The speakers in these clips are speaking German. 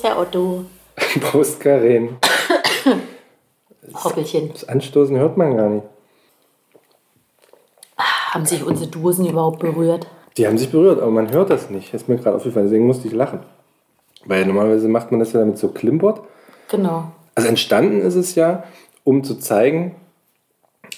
Prost, Herr Otto. Prost, Karin. Hoppelchen. Das Anstoßen hört man gar nicht. Haben sich unsere Dosen überhaupt berührt? Die haben sich berührt, aber man hört das nicht. Ist mir gerade aufgefallen, deswegen musste ich lachen. Weil normalerweise macht man das ja damit so klimpert. Genau. Also entstanden ist es ja, um zu zeigen,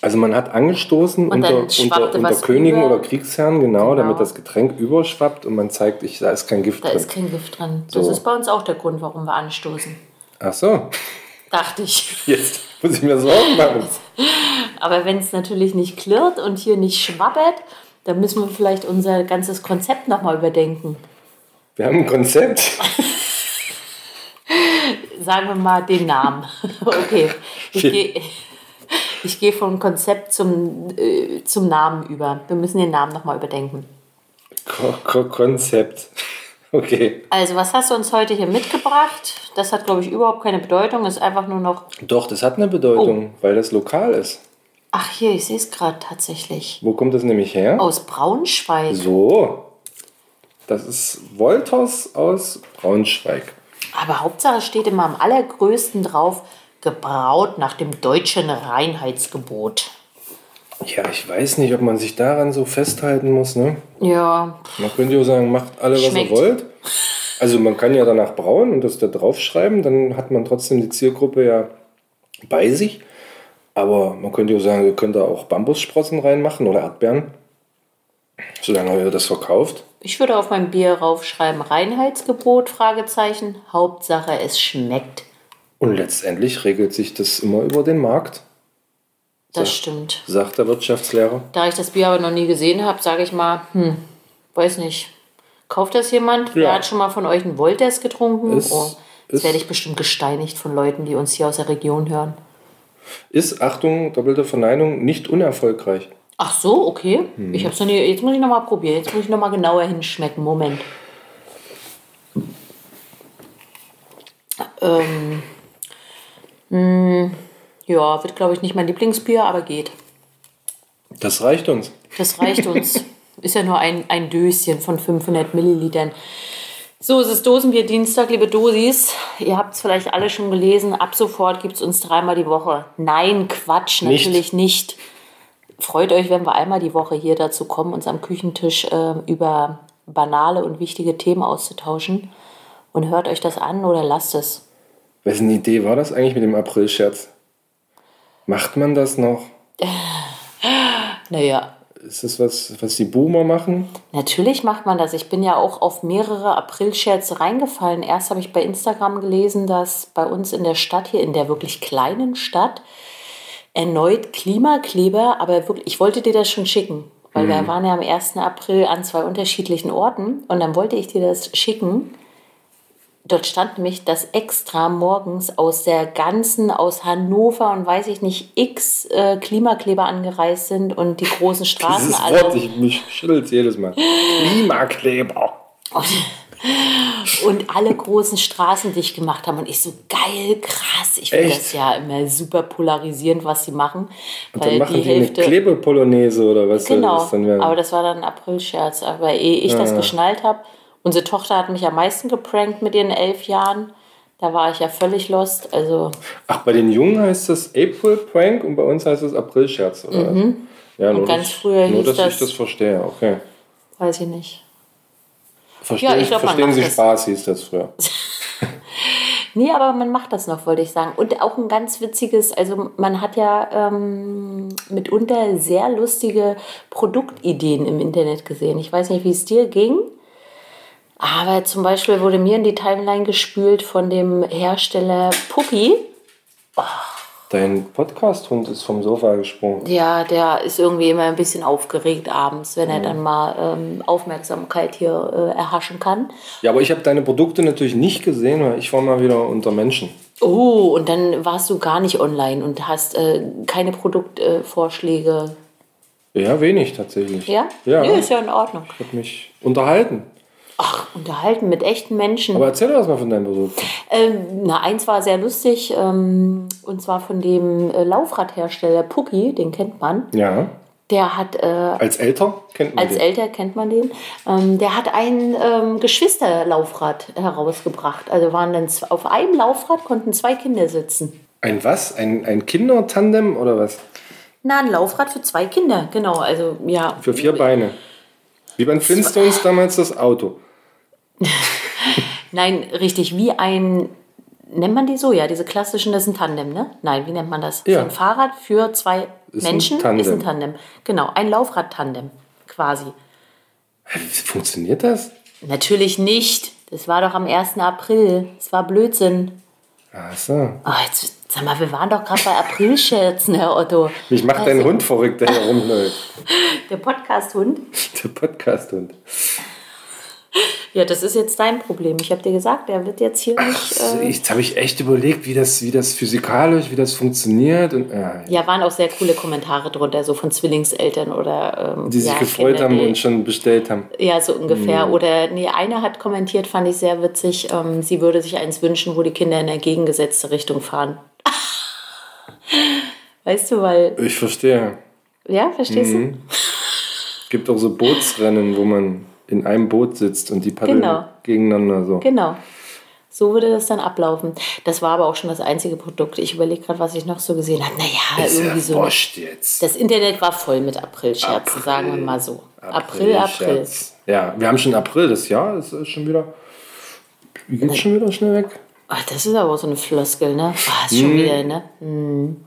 also man hat angestoßen Und unter, unter, unter Königen über. oder Kriegsherren, genau, Genau. damit das Getränk überschwappt und man zeigt, ich, da ist kein Gift Da drin. ist kein Gift drin. Das So. ist bei uns auch der Grund, warum wir anstoßen. Ach so, Dachte ich. jetzt muss ich mir Sorgen machen. Aber wenn es natürlich nicht klirrt und hier nicht schwabbert, dann müssen wir vielleicht unser ganzes Konzept nochmal überdenken. Wir haben ein Konzept. Sagen wir mal den Namen. okay. Ich gehe ich geh vom Konzept zum, äh, zum Namen über. Wir müssen den Namen nochmal überdenken. Ko Ko Konzept. Okay. Also, was hast du uns heute hier mitgebracht? Das hat, glaube ich, überhaupt keine Bedeutung. Ist einfach nur noch. Doch, das hat eine Bedeutung, weil das lokal ist. Ach, hier, ich sehe es gerade tatsächlich. Wo kommt das nämlich her? Aus Braunschweig. So. Das ist Wolters aus Braunschweig. Aber Hauptsache steht immer am allergrößten drauf, gebraut nach dem deutschen Reinheitsgebot. Ja, ich weiß nicht, ob man sich daran so festhalten muss, ne? Ja, Man könnte ja sagen, macht alle, was Schmeckt. ihr wollt. Also man kann ja danach brauen und das da draufschreiben, dann hat man trotzdem die Zielgruppe ja bei sich. Aber man könnte ja sagen, ihr könnt da auch Bambussprossen reinmachen oder Erdbeeren. Solange ihr das verkauft. ich würde auf mein Bier raufschreiben, Reinheitsgebot, Fragezeichen. Hauptsache, es schmeckt. Und letztendlich regelt sich das immer über den Markt, Das So. stimmt. sagt der Wirtschaftslehrer. Da ich das Bier aber noch nie gesehen habe, sage ich mal, hm, weiß nicht. Kauft das jemand? Wer Ja. hat schon mal von euch einen Wolters getrunken? Ist- oh, jetzt werde ich bestimmt gesteinigt von Leuten, die uns hier aus der Region hören. Ist, Achtung, doppelte Verneinung, nicht unerfolgreich. Ach so, okay. Hm. Ich hab's noch nie. Jetzt muss ich noch mal probieren. Jetzt muss ich noch mal genauer hinschmecken. Moment. Ähm, mh, ja, wird glaube ich nicht mein Lieblingsbier, aber geht. Das reicht uns. Das reicht uns. Ist ja nur ein, ein Döschen von 500 Millilitern. So, es ist Dosenbier Dienstag, liebe Dosis. Ihr habt es vielleicht alle schon gelesen. Ab sofort gibt es uns dreimal die Woche. Nein, Quatsch, Nicht. natürlich nicht. Freut euch, wenn wir einmal die Woche hier dazu kommen, uns am Küchentisch äh, über banale und wichtige Themen auszutauschen. Und hört euch das an oder lasst es. Wessen Idee war das eigentlich mit dem April-Scherz? Macht man das noch? Naja, Ist das was, was die Boomer machen? Natürlich macht man das. Ich bin ja auch auf mehrere Aprilscherze reingefallen. Erst habe ich bei Instagram gelesen, dass bei uns in der Stadt, hier in der wirklich kleinen Stadt, erneut Klimakleber, aber wirklich, ich wollte dir das schon schicken, weil wir waren ja am 1. April an zwei unterschiedlichen Orten und dann wollte ich dir das schicken. Dort stand nämlich, dass extra morgens aus der ganzen, aus Hannover und weiß ich nicht, x äh, Klimakleber angereist sind und die großen Straßen Dieses alle Wort, ich, mich schüttelt jedes Mal. Klimakleber. und alle großen Straßen dicht gemacht haben. Und ich so, geil, krass. Ich finde das ja immer super polarisierend, was sie machen. Und dann Weil machen die die, Hälfte. eine Klebepolonaise oder was Genau, das dann werden? aber das war dann ein Aprilscherz. Aber ehe ich das geschnallt habe, unsere Tochter hat mich am meisten geprankt mit ihren elf Jahren. Da war ich ja völlig lost. Also, Ach, bei den Jungen heißt das April Prank und bei uns heißt es April-Scherz, oder? was? Ja, nur, Mhm. ganz dass- früher nur, dass das- ich das verstehe, okay. weiß ich nicht. Verstehen, Ja, ich glaub, verstehen Sie das. Spaß, hieß das früher. Nee, aber man macht das noch, wollte ich sagen. Und auch ein ganz witziges, also man hat ja ähm, mitunter sehr lustige Produktideen im Internet gesehen. Ich weiß nicht, wie es dir ging, aber zum Beispiel wurde mir in die Timeline gespült von dem Hersteller Pucki. Dein Podcast-Hund ist vom Sofa gesprungen. Ja, der ist irgendwie immer ein bisschen aufgeregt abends, wenn er dann mal ähm, Aufmerksamkeit hier äh, erhaschen kann. Ja, aber ich habe deine Produkte natürlich nicht gesehen, weil ich war mal wieder unter Menschen. Oh, und dann warst du gar nicht online und hast äh, keine Produktvorschläge. Ja, wenig tatsächlich. Ja? Ja. Nee, ist ja in Ordnung. Ich habe mich unterhalten. Ach, unterhalten mit echten Menschen. Aber erzähl doch was mal von deinen Produkten. Ähm, na, eins war sehr lustig, ähm, und zwar von dem äh, Laufradhersteller Pucki, den kennt man. Ja. Der hat. Äh, als Älter kennt man als den. älter kennt man den. Ähm, der hat ein ähm, Geschwisterlaufrad herausgebracht. Also waren dann auf einem Laufrad konnten zwei Kinder sitzen. Ein was? Ein, ein Kindertandem oder was? Na, ein Laufrad für zwei Kinder, genau. Also ja. Für vier Beine. Wie bei den Flintstones damals das Auto. Nein, richtig, wie ein. Nennt man die so? Ja, diese klassischen, das ist ein Tandem, ne? Nein, wie nennt man das? Ja. So ein Fahrrad für zwei Ist ein Menschen Tandem. ist ein Tandem. Genau, ein Laufrad-Tandem quasi. Funktioniert das? Natürlich nicht. Das war doch am 1. April. Das war Blödsinn. Ach so. Oh, jetzt, sag mal, wir waren doch gerade bei Aprilscherzen, Herr Otto. Mich macht dein Hund verrückt, der hier rumläuft. Der Podcast-Hund? Der Podcast-Hund. Ja, das ist jetzt dein Problem. Ich habe dir gesagt, der wird jetzt hier nicht. So, Äh, Jetzt habe ich echt überlegt, wie das, wie das physikalisch, wie das funktioniert. Und, ja, ja, waren auch sehr coole Kommentare drunter, so von Zwillingseltern oder. Ähm, die sich ja, gefreut haben und schon bestellt haben. Ja, so ungefähr. Oder nee, eine hat kommentiert, fand ich sehr witzig. Ähm, sie würde sich eins wünschen, wo die Kinder in der gegengesetzte Richtung fahren. weißt du, weil. Ich verstehe. Ja, verstehst Mhm. Es gibt auch so Bootsrennen, wo man in einem Boot sitzt und die paddeln Genau. gegeneinander so. Genau. So würde das dann ablaufen. Das war aber auch schon das einzige Produkt. Ich überlege gerade, was ich noch so gesehen habe. Naja, Ist irgendwie so. jetzt. Das Internet war voll mit Aprilscherzen, sagen wir mal so. April, April. Scherz. Ja, wir haben schon April, das Jahr ist äh, schon wieder. Wie geht's schon wieder schnell weg? Ach, das ist aber auch so eine Floskel, ne? Ah, ist schon wieder, ne?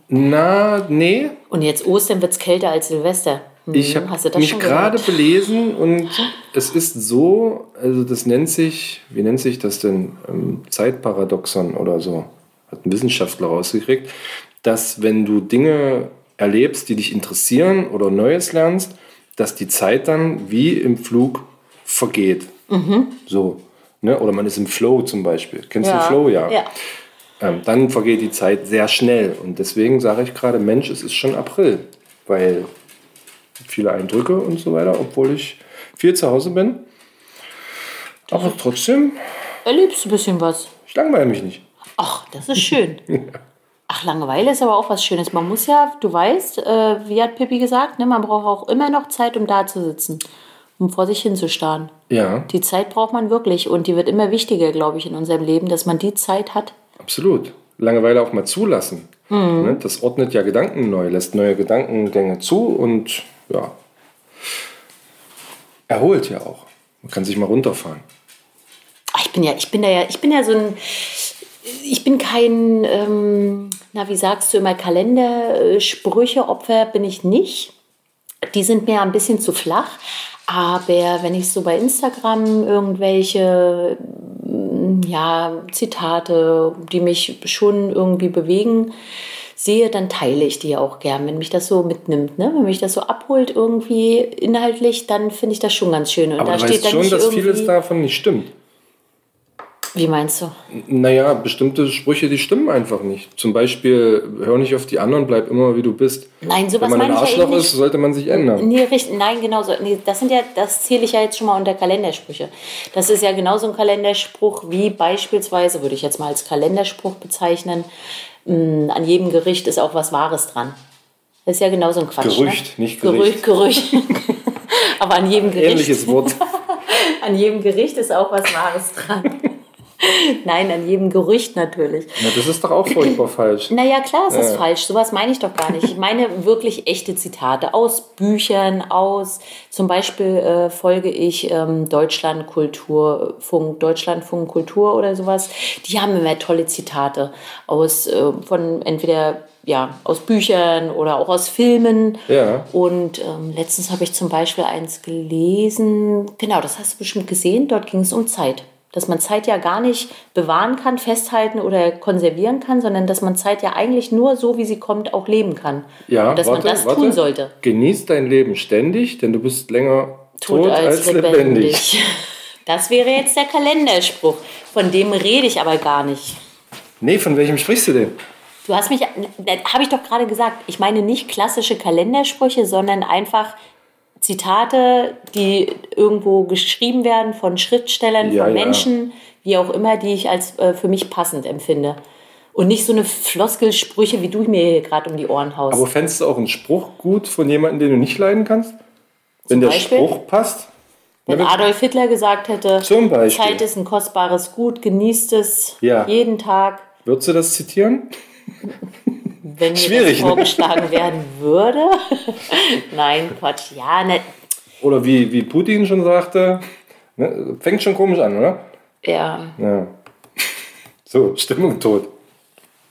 Na, nee. Und jetzt Ostern wird es kälter als Silvester. Hm, Ich habe du das mich gerade belesen und es ist so, also das nennt sich, wie nennt sich das denn? Ähm, Zeitparadoxon oder so. Hat ein Wissenschaftler rausgekriegt, dass wenn du Dinge erlebst, die dich interessieren oder Neues lernst, dass die Zeit dann wie im Flug vergeht. Mhm. So. Ne? Oder man ist im Flow zum Beispiel. Kennst du Ja. den Flow? Ja. Ja. Ähm, dann vergeht die Zeit sehr schnell. Und deswegen sage ich gerade, Mensch, es ist schon April. Weil viele Eindrücke und so weiter, obwohl ich viel zu Hause bin. Aber trotzdem, Erlebst du ein bisschen was? ich langweile mich nicht. Ach, das ist schön. Ach, Langeweile ist aber auch was Schönes. Man muss ja, du weißt, äh, wie hat Pippi gesagt, ne, man braucht auch immer noch Zeit, um da zu sitzen, um vor sich hinzustarren. Ja, Die Zeit braucht man wirklich und die wird immer wichtiger, glaube ich, in unserem Leben, dass man die Zeit hat. absolut. Langeweile auch mal zulassen. Mhm. Ne? Das ordnet ja Gedanken neu, lässt neue Gedankengänge zu und ja, erholt ja auch. Man kann sich mal runterfahren. Ich bin ja, ich bin da ja, ich bin ja so ein, ich bin kein, ähm, na wie sagst du immer, Kalendersprüche-Opfer bin ich nicht. Die sind mir ein bisschen zu flach. Aber wenn ich so bei Instagram irgendwelche mm, ja, Zitate, die mich schon irgendwie bewegen, sehe, dann teile ich die auch gern, wenn mich das so mitnimmt. Ne? Wenn mich das so abholt irgendwie inhaltlich, dann finde ich das schon ganz schön. Und Aber da du steht weißt dann schon, dass vieles davon nicht stimmt. Wie meinst du? Naja, bestimmte Sprüche, die stimmen einfach nicht. Zum Beispiel, hör nicht auf die anderen, bleib immer wie du bist. Nein, sowas Wenn man ein ja Arschloch eben ist, sollte man sich ändern. Nee, richtig, nein, genau so. Nee, das sind ja, das zähle ich ja jetzt schon mal unter Kalendersprüche. Das ist ja genauso ein Kalenderspruch wie beispielsweise, würde ich jetzt mal als Kalenderspruch bezeichnen, an jedem Gericht ist auch was Wahres dran. Das ist ja genauso ein Quatsch. Gerücht, ne? nicht Gerücht, Gerücht. Aber an jedem Gericht. Ähnliches Wort. An jedem Gericht ist auch was Wahres dran. Nein, an jedem Gerücht natürlich. Na, das ist doch auch furchtbar falsch. Naja, klar, es ist Ja. falsch. Sowas meine ich doch gar nicht. Ich meine wirklich echte Zitate aus Büchern, aus zum Beispiel äh, folge ich ähm, Deutschlandkulturfunk, Deutschlandfunk Kultur oder sowas. Die haben immer tolle Zitate aus äh, von entweder ja, aus Büchern oder auch aus Filmen. Ja. Und ähm, letztens habe ich zum Beispiel eins gelesen, genau, das hast du bestimmt gesehen, dort ging es um Zeit. Dass man Zeit ja gar nicht bewahren kann, festhalten oder konservieren kann, sondern dass man Zeit ja eigentlich nur so, wie sie kommt, auch leben kann. Ja, Und dass warte, man das warte. tun sollte. Genieß dein Leben ständig, denn du bist länger tot, als, lebendig. Das wäre jetzt der Kalenderspruch. Von dem rede ich aber gar nicht. Nee, von welchem sprichst du denn? Du hast mich, habe ich doch gerade gesagt, ich meine nicht klassische Kalendersprüche, sondern einfach Zitate, die irgendwo geschrieben werden von Schriftstellern, Ja, von ja. Menschen, wie auch immer, die ich als äh, für mich passend empfinde. Und nicht so eine Floskelsprüche, wie du mir gerade um die Ohren haust. Aber fändest du auch einen Spruch gut von jemandem, den du nicht leiden kannst? Wenn der Beispiel? Spruch passt? Wenn Ja, Adolf Hitler gesagt hätte, Zum Beispiel. Zeit ist ein kostbares Gut, genießt es Ja. jeden Tag. Würdest du das zitieren? Wenn mir Schwierig, das ne? vorgeschlagen werden würde. Nein, Quatsch. Ja, ne, Oder wie, wie Putin schon sagte, ne, fängt schon komisch an, oder? ja. Ja. So, Stimmung tot.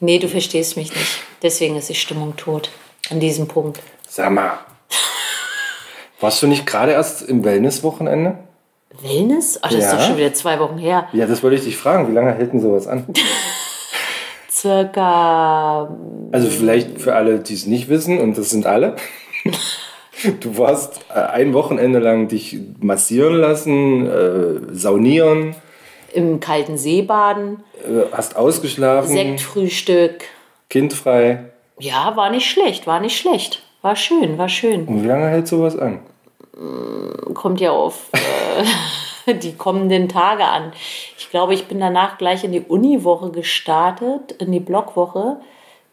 Nee, du verstehst mich nicht. Deswegen ist die Stimmung tot. An diesem Punkt. Sag mal. Warst du nicht gerade erst im Wellness-Wochenende? Wellness? Ach, das ist Ja. doch schon wieder zwei Wochen her. Ja, das wollte ich dich fragen. Wie lange hält denn sowas an? Circa. Also vielleicht für alle, die es nicht wissen, und das sind alle. Du warst äh, ein Wochenende lang dich massieren lassen, äh, saunieren, Im kalten See baden, äh, hast ausgeschlafen, Sektfrühstück. kindfrei. Ja, war nicht schlecht, war nicht schlecht. War schön, war schön. Und wie lange hält sowas an? Kommt ja auf äh, die kommenden Tage an. Ich glaube, ich bin danach gleich in die Uniwoche gestartet, in die Blockwoche.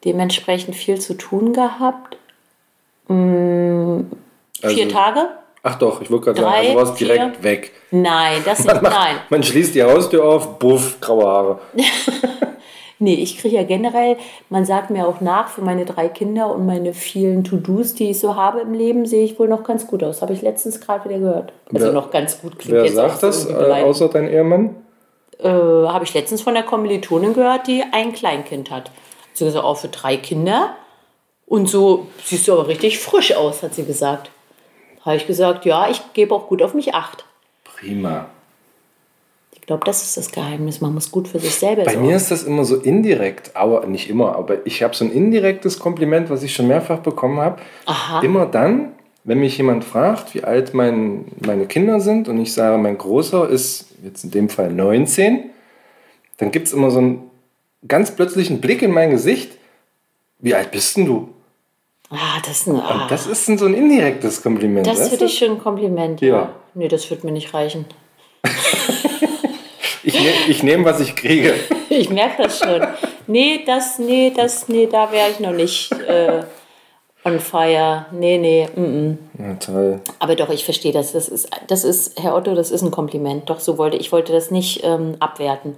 Dementsprechend viel zu tun gehabt. Vier Also- Tage? Ach doch, ich wollte gerade sagen, also warst direkt vier? weg. Nein, das nicht. Nein. Man schließt die Haustür auf, buff, graue Haare. Nee, ich kriege ja generell, man sagt mir auch nach, für meine drei Kinder und meine vielen To-Dos, die ich so habe im Leben, sehe ich wohl noch ganz gut aus. Habe ich letztens gerade wieder gehört. Also Wer- noch ganz gut klingt Wer jetzt sagt das, äh, außer dein Ehemann? äh, habe ich letztens von der Kommilitonin gehört, die ein Kleinkind hat. Sie gesagt, auch für drei Kinder. Und so siehst du aber richtig frisch aus, hat sie gesagt. Habe ich gesagt, ja, ich gebe auch gut auf mich acht. Prima. Ich glaube, das ist das Geheimnis. Man muss gut für sich selber Bei sorgen. mir ist das immer so indirekt, aber nicht immer, aber ich habe so ein indirektes Kompliment, was ich schon mehrfach bekommen habe. Immer dann, wenn mich jemand fragt, wie alt mein, meine Kinder sind und ich sage, mein Großer ist jetzt in dem Fall 19, dann gibt es immer so einen ganz plötzlichen Blick in mein Gesicht. Wie alt bist denn du? Ah, das ist ein, ah, das ist ein, so ein indirektes Kompliment. das du? ich schon ein Kompliment. Ja. Ja. Nee, das wird mir nicht reichen. Ich, ne, ich nehme, was ich kriege. Ich merke das schon. Nee, das, nee, das, nee, da wäre ich noch nicht äh, on fire. Nee, nee, mm. Ja, toll. Aber doch, ich verstehe das. Das ist, das ist, Herr Otto, das ist ein Kompliment. Doch, so wollte ich wollte das nicht ähm, abwerten.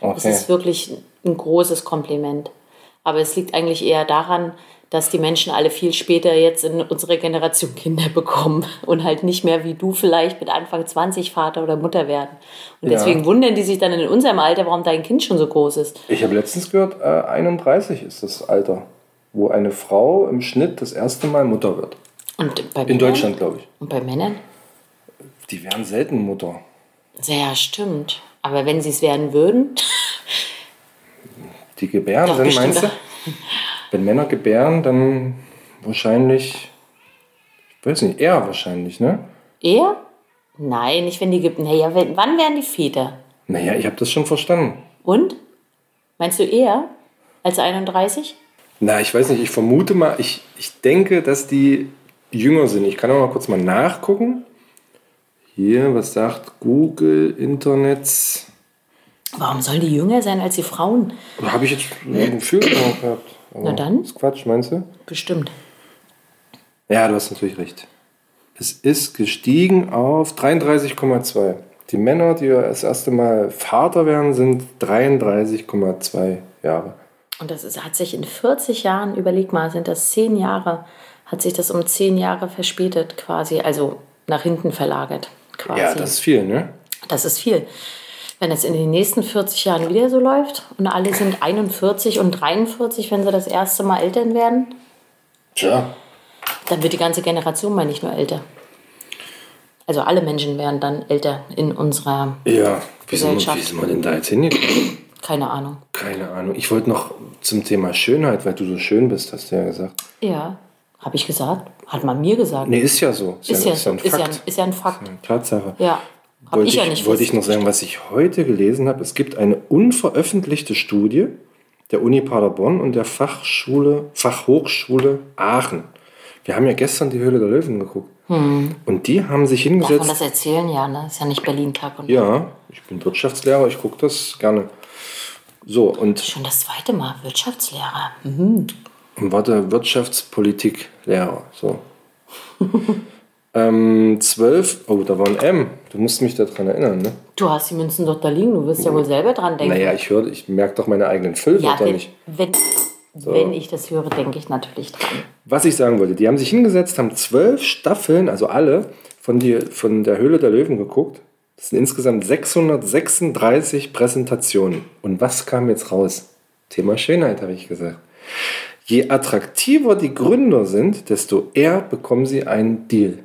Es Okay. ist wirklich ein großes Kompliment. Aber es liegt eigentlich eher daran, dass die Menschen alle viel später jetzt in unserer Generation Kinder bekommen und halt nicht mehr wie du vielleicht mit Anfang 20 Vater oder Mutter werden. Und Ja. deswegen wundern die sich dann in unserem Alter, warum dein Kind schon so groß ist. Ich habe letztens gehört, äh, 31 ist das Alter, wo eine Frau im Schnitt das erste Mal Mutter wird. Und bei In Männern? Deutschland, glaube ich. Und bei Männern? Die werden selten Mutter. Ja, stimmt. Aber wenn sie es werden würden, Die gebären bestimmt. meinst du? Wenn Männer gebären, dann wahrscheinlich, ich weiß nicht, eher wahrscheinlich, ne? er? Nein, nicht wenn die gibt. Naja, wann werden die Väter? Naja, ich habe das schon verstanden. Und? Meinst du eher als 31? Na, ich weiß nicht, ich vermute mal, ich, ich denke, dass die jünger sind. Ich kann auch mal kurz mal nachgucken. Hier, was sagt Google, Internets? Warum sollen die jünger sein als die Frauen? Habe ich jetzt ein Gefühl gehabt. Aber Na dann. Ist Quatsch, meinst du? Bestimmt. Ja, du hast natürlich recht. Es ist gestiegen auf 33,2. Die Männer, die das erste Mal Vater werden, sind 33,2 Jahre. Und das ist, hat sich in 40 Jahren, überleg mal, sind das 10 Jahre, hat sich das um 10 Jahre verspätet quasi, also nach hinten verlagert quasi. Ja, das ist viel, ne? Das ist viel. Wenn es in den nächsten 40 Jahren wieder so läuft und alle sind 41 und 43, wenn sie das erste Mal Eltern werden, Tja. dann wird die ganze Generation mal nicht nur älter. Also alle Menschen werden dann älter in unserer, Ja, wie sind, Gesellschaft. wie sind wir denn da jetzt hingekommen? keine Ahnung. Keine Ahnung. Ich wollte noch zum Thema Schönheit, weil du so schön bist, hast du ja gesagt. Ja, habe ich gesagt? Hat man mir gesagt. Nee, ist ja so. ist, ja, ist ja ein ist, ja, Fakt. ist ja ein Fakt. Tatsache. Ja, habe wollte ich ja nicht wollte ich noch sagen, was ich heute gelesen habe. Es gibt eine unveröffentlichte Studie der Uni Paderborn und der Fachschule, Fachhochschule Aachen. Wir haben ja gestern die Höhle der Löwen geguckt. Und die haben sich Darf man hingesetzt. das erzählen? Ja, ne? Ist ja nicht Berlin Tag und Ja, ich bin Wirtschaftslehrer, ich gucke das gerne. So, und Schon das zweite Mal Wirtschaftslehrer. Mhm. warte, Wirtschaftspolitiklehrer. So. ähm, 12, oh, da war ein M. Du musst mich daran erinnern, ne? Du hast die Münzen doch da liegen, du wirst ja wohl selber dran denken. Naja, ich höre, ich merke doch meine eigenen ja, Füllwörter wenn, nicht. wenn, wenn ich das höre, denke ich natürlich dran. Was ich sagen wollte, die haben sich hingesetzt, haben zwölf Staffeln, also alle, von, die, von der Höhle der Löwen geguckt. Das sind insgesamt 636 Präsentationen. Und was kam jetzt raus? Thema Schönheit, habe ich gesagt. Je attraktiver die Gründer sind, desto eher bekommen sie einen Deal.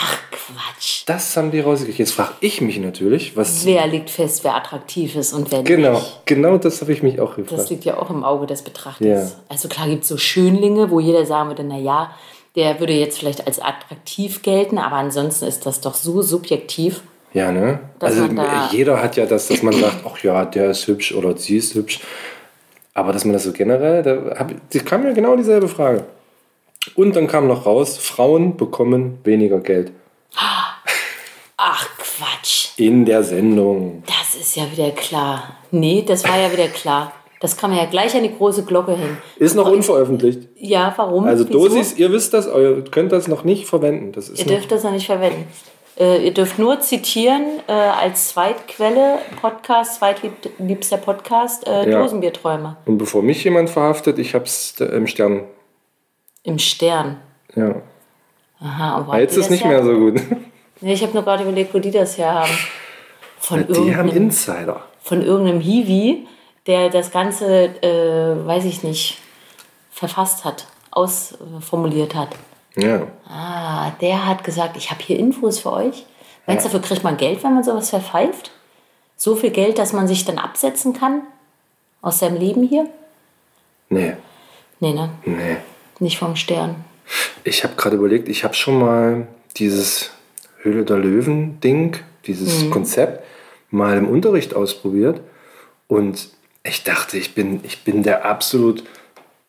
Ach Quatsch. Das haben die rausgekriegt. Jetzt frage ich mich natürlich, was. Wer legt fest, wer attraktiv ist und wer Genau, nicht? genau das habe ich mich auch Das gefragt. liegt ja auch im Auge des Betrachters. Ja. Also klar gibt es so Schönlinge, wo jeder sagen würde, naja, der würde jetzt vielleicht als attraktiv gelten, aber ansonsten ist das doch so subjektiv. Ja, ne? Also da- jeder hat ja das, dass man sagt, ach ja, der ist hübsch oder sie ist hübsch. Aber dass man das so generell, da hab, die kam mir genau dieselbe Frage. Und dann kam noch raus, Frauen bekommen weniger Geld. Ach Quatsch, In der Sendung. das ist ja wieder klar. Nee, das war ja wieder klar. Das kann man ja gleich an die große Glocke hängen. Ist noch unveröffentlicht. Ja, warum? Also Wieso? Dosis, ihr wisst das, ihr könnt das noch nicht verwenden. Das ist Ihr dürft das noch nicht verwenden. Äh, ihr dürft nur zitieren äh, als Zweitquelle, Podcast, zweitliebster Podcast, äh, Ja. Dosenbierträume und bevor mich jemand verhaftet, ich hab's äh, im Stern. Im Stern. Ja. Aha, und Jetzt ist nicht mehr so gut. Nee, ich habe nur gerade überlegt, wo die das her haben. Von, Die haben Insider. von irgendeinem Hiwi, der das Ganze, äh, weiß ich nicht, verfasst hat, ausformuliert hat. Ja. Ah, der hat gesagt, ich habe hier Infos für euch. Meinst du, dafür kriegt man Geld, wenn man sowas verpfeift? So viel Geld, dass man sich dann absetzen kann aus seinem Leben hier? Nee, Nee, ne? nee. Nicht vom Stern. Ich habe gerade überlegt, ich habe schon mal dieses Höhle der Löwen-Ding, dieses Konzept, mal im Unterricht ausprobiert. Und ich dachte, ich bin, ich bin der absolut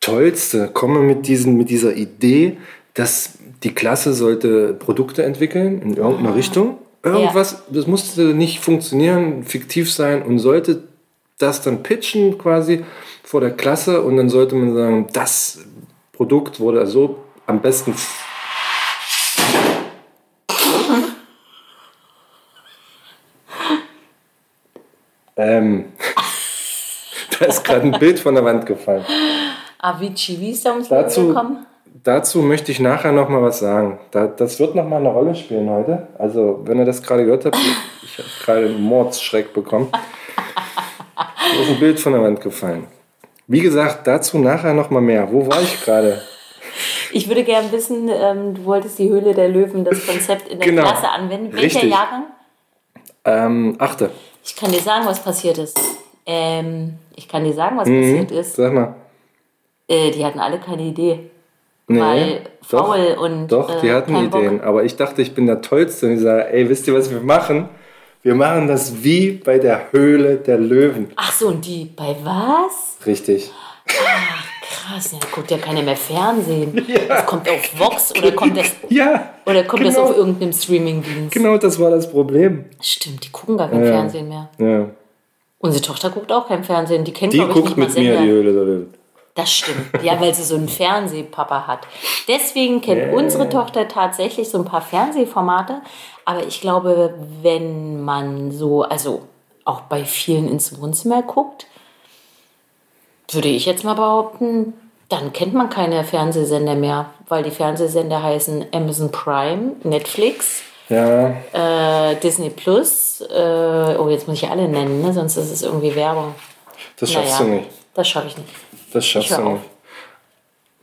Tollste. Komme mit, diesen, mit dieser Idee, dass die Klasse sollte Produkte entwickeln in irgendeiner Richtung. Irgendwas, das musste nicht funktionieren, fiktiv sein und sollte das dann pitchen quasi vor der Klasse und dann sollte man sagen, das Produkt wurde so am besten. ähm, da ist gerade ein Bild von der Wand gefallen. Avicii, wie ist der ums Dazu- gekommen? Dazu möchte ich nachher noch mal was sagen. Da, das wird noch mal eine Rolle spielen heute. Also, wenn ihr das gerade gehört habt, ich habe gerade einen Mordsschreck bekommen. Mir ist ein Bild von der Wand gefallen. Wie gesagt, dazu nachher noch mal mehr. Wo war ich gerade? Ich würde gerne wissen, ähm, du wolltest die Höhle der Löwen, das Konzept in der Genau. Klasse anwenden. Welcher. Jahrgang? Ähm, achte. Ich kann dir sagen, was passiert ist. Ähm, ich kann dir sagen, was Mhm. passiert ist. Sag mal. Äh, die hatten alle keine Idee. Nee, weil doch, faul und Doch, die äh, hatten kein Bock. Ideen. Aber ich dachte, ich bin der Tollste. Und ich sage, ey, wisst ihr, was wir machen? Wir machen das wie bei der Höhle der Löwen. Ach so, und die bei was? Richtig. Krass, ja, guckt ja keiner mehr Fernsehen. Das kommt auf Vox oder kommt das, Ja. oder kommt genau, das auf irgendeinem Streamingdienst? Genau, das war das Problem. Stimmt, die gucken gar kein Ja. Fernsehen mehr. Ja. Unsere Tochter guckt auch kein Fernsehen. Die kennt, Die guckt mit mir die Höhle der Löwen. Das stimmt. Ja, weil sie so einen Fernsehpapa hat. Deswegen kennt unsere Tochter tatsächlich so ein paar Fernsehformate. Aber ich glaube, wenn man so, also auch bei vielen ins Wohnzimmer guckt, würde ich jetzt mal behaupten, dann kennt man keine Fernsehsender mehr, weil die Fernsehsender heißen Amazon Prime, Netflix, Ja, äh, Disney Plus. Äh, oh, jetzt muss ich alle nennen, ne? sonst ist es irgendwie Werbung. das schaffst du nicht. das schaffe ich nicht. Das schaffst du nicht.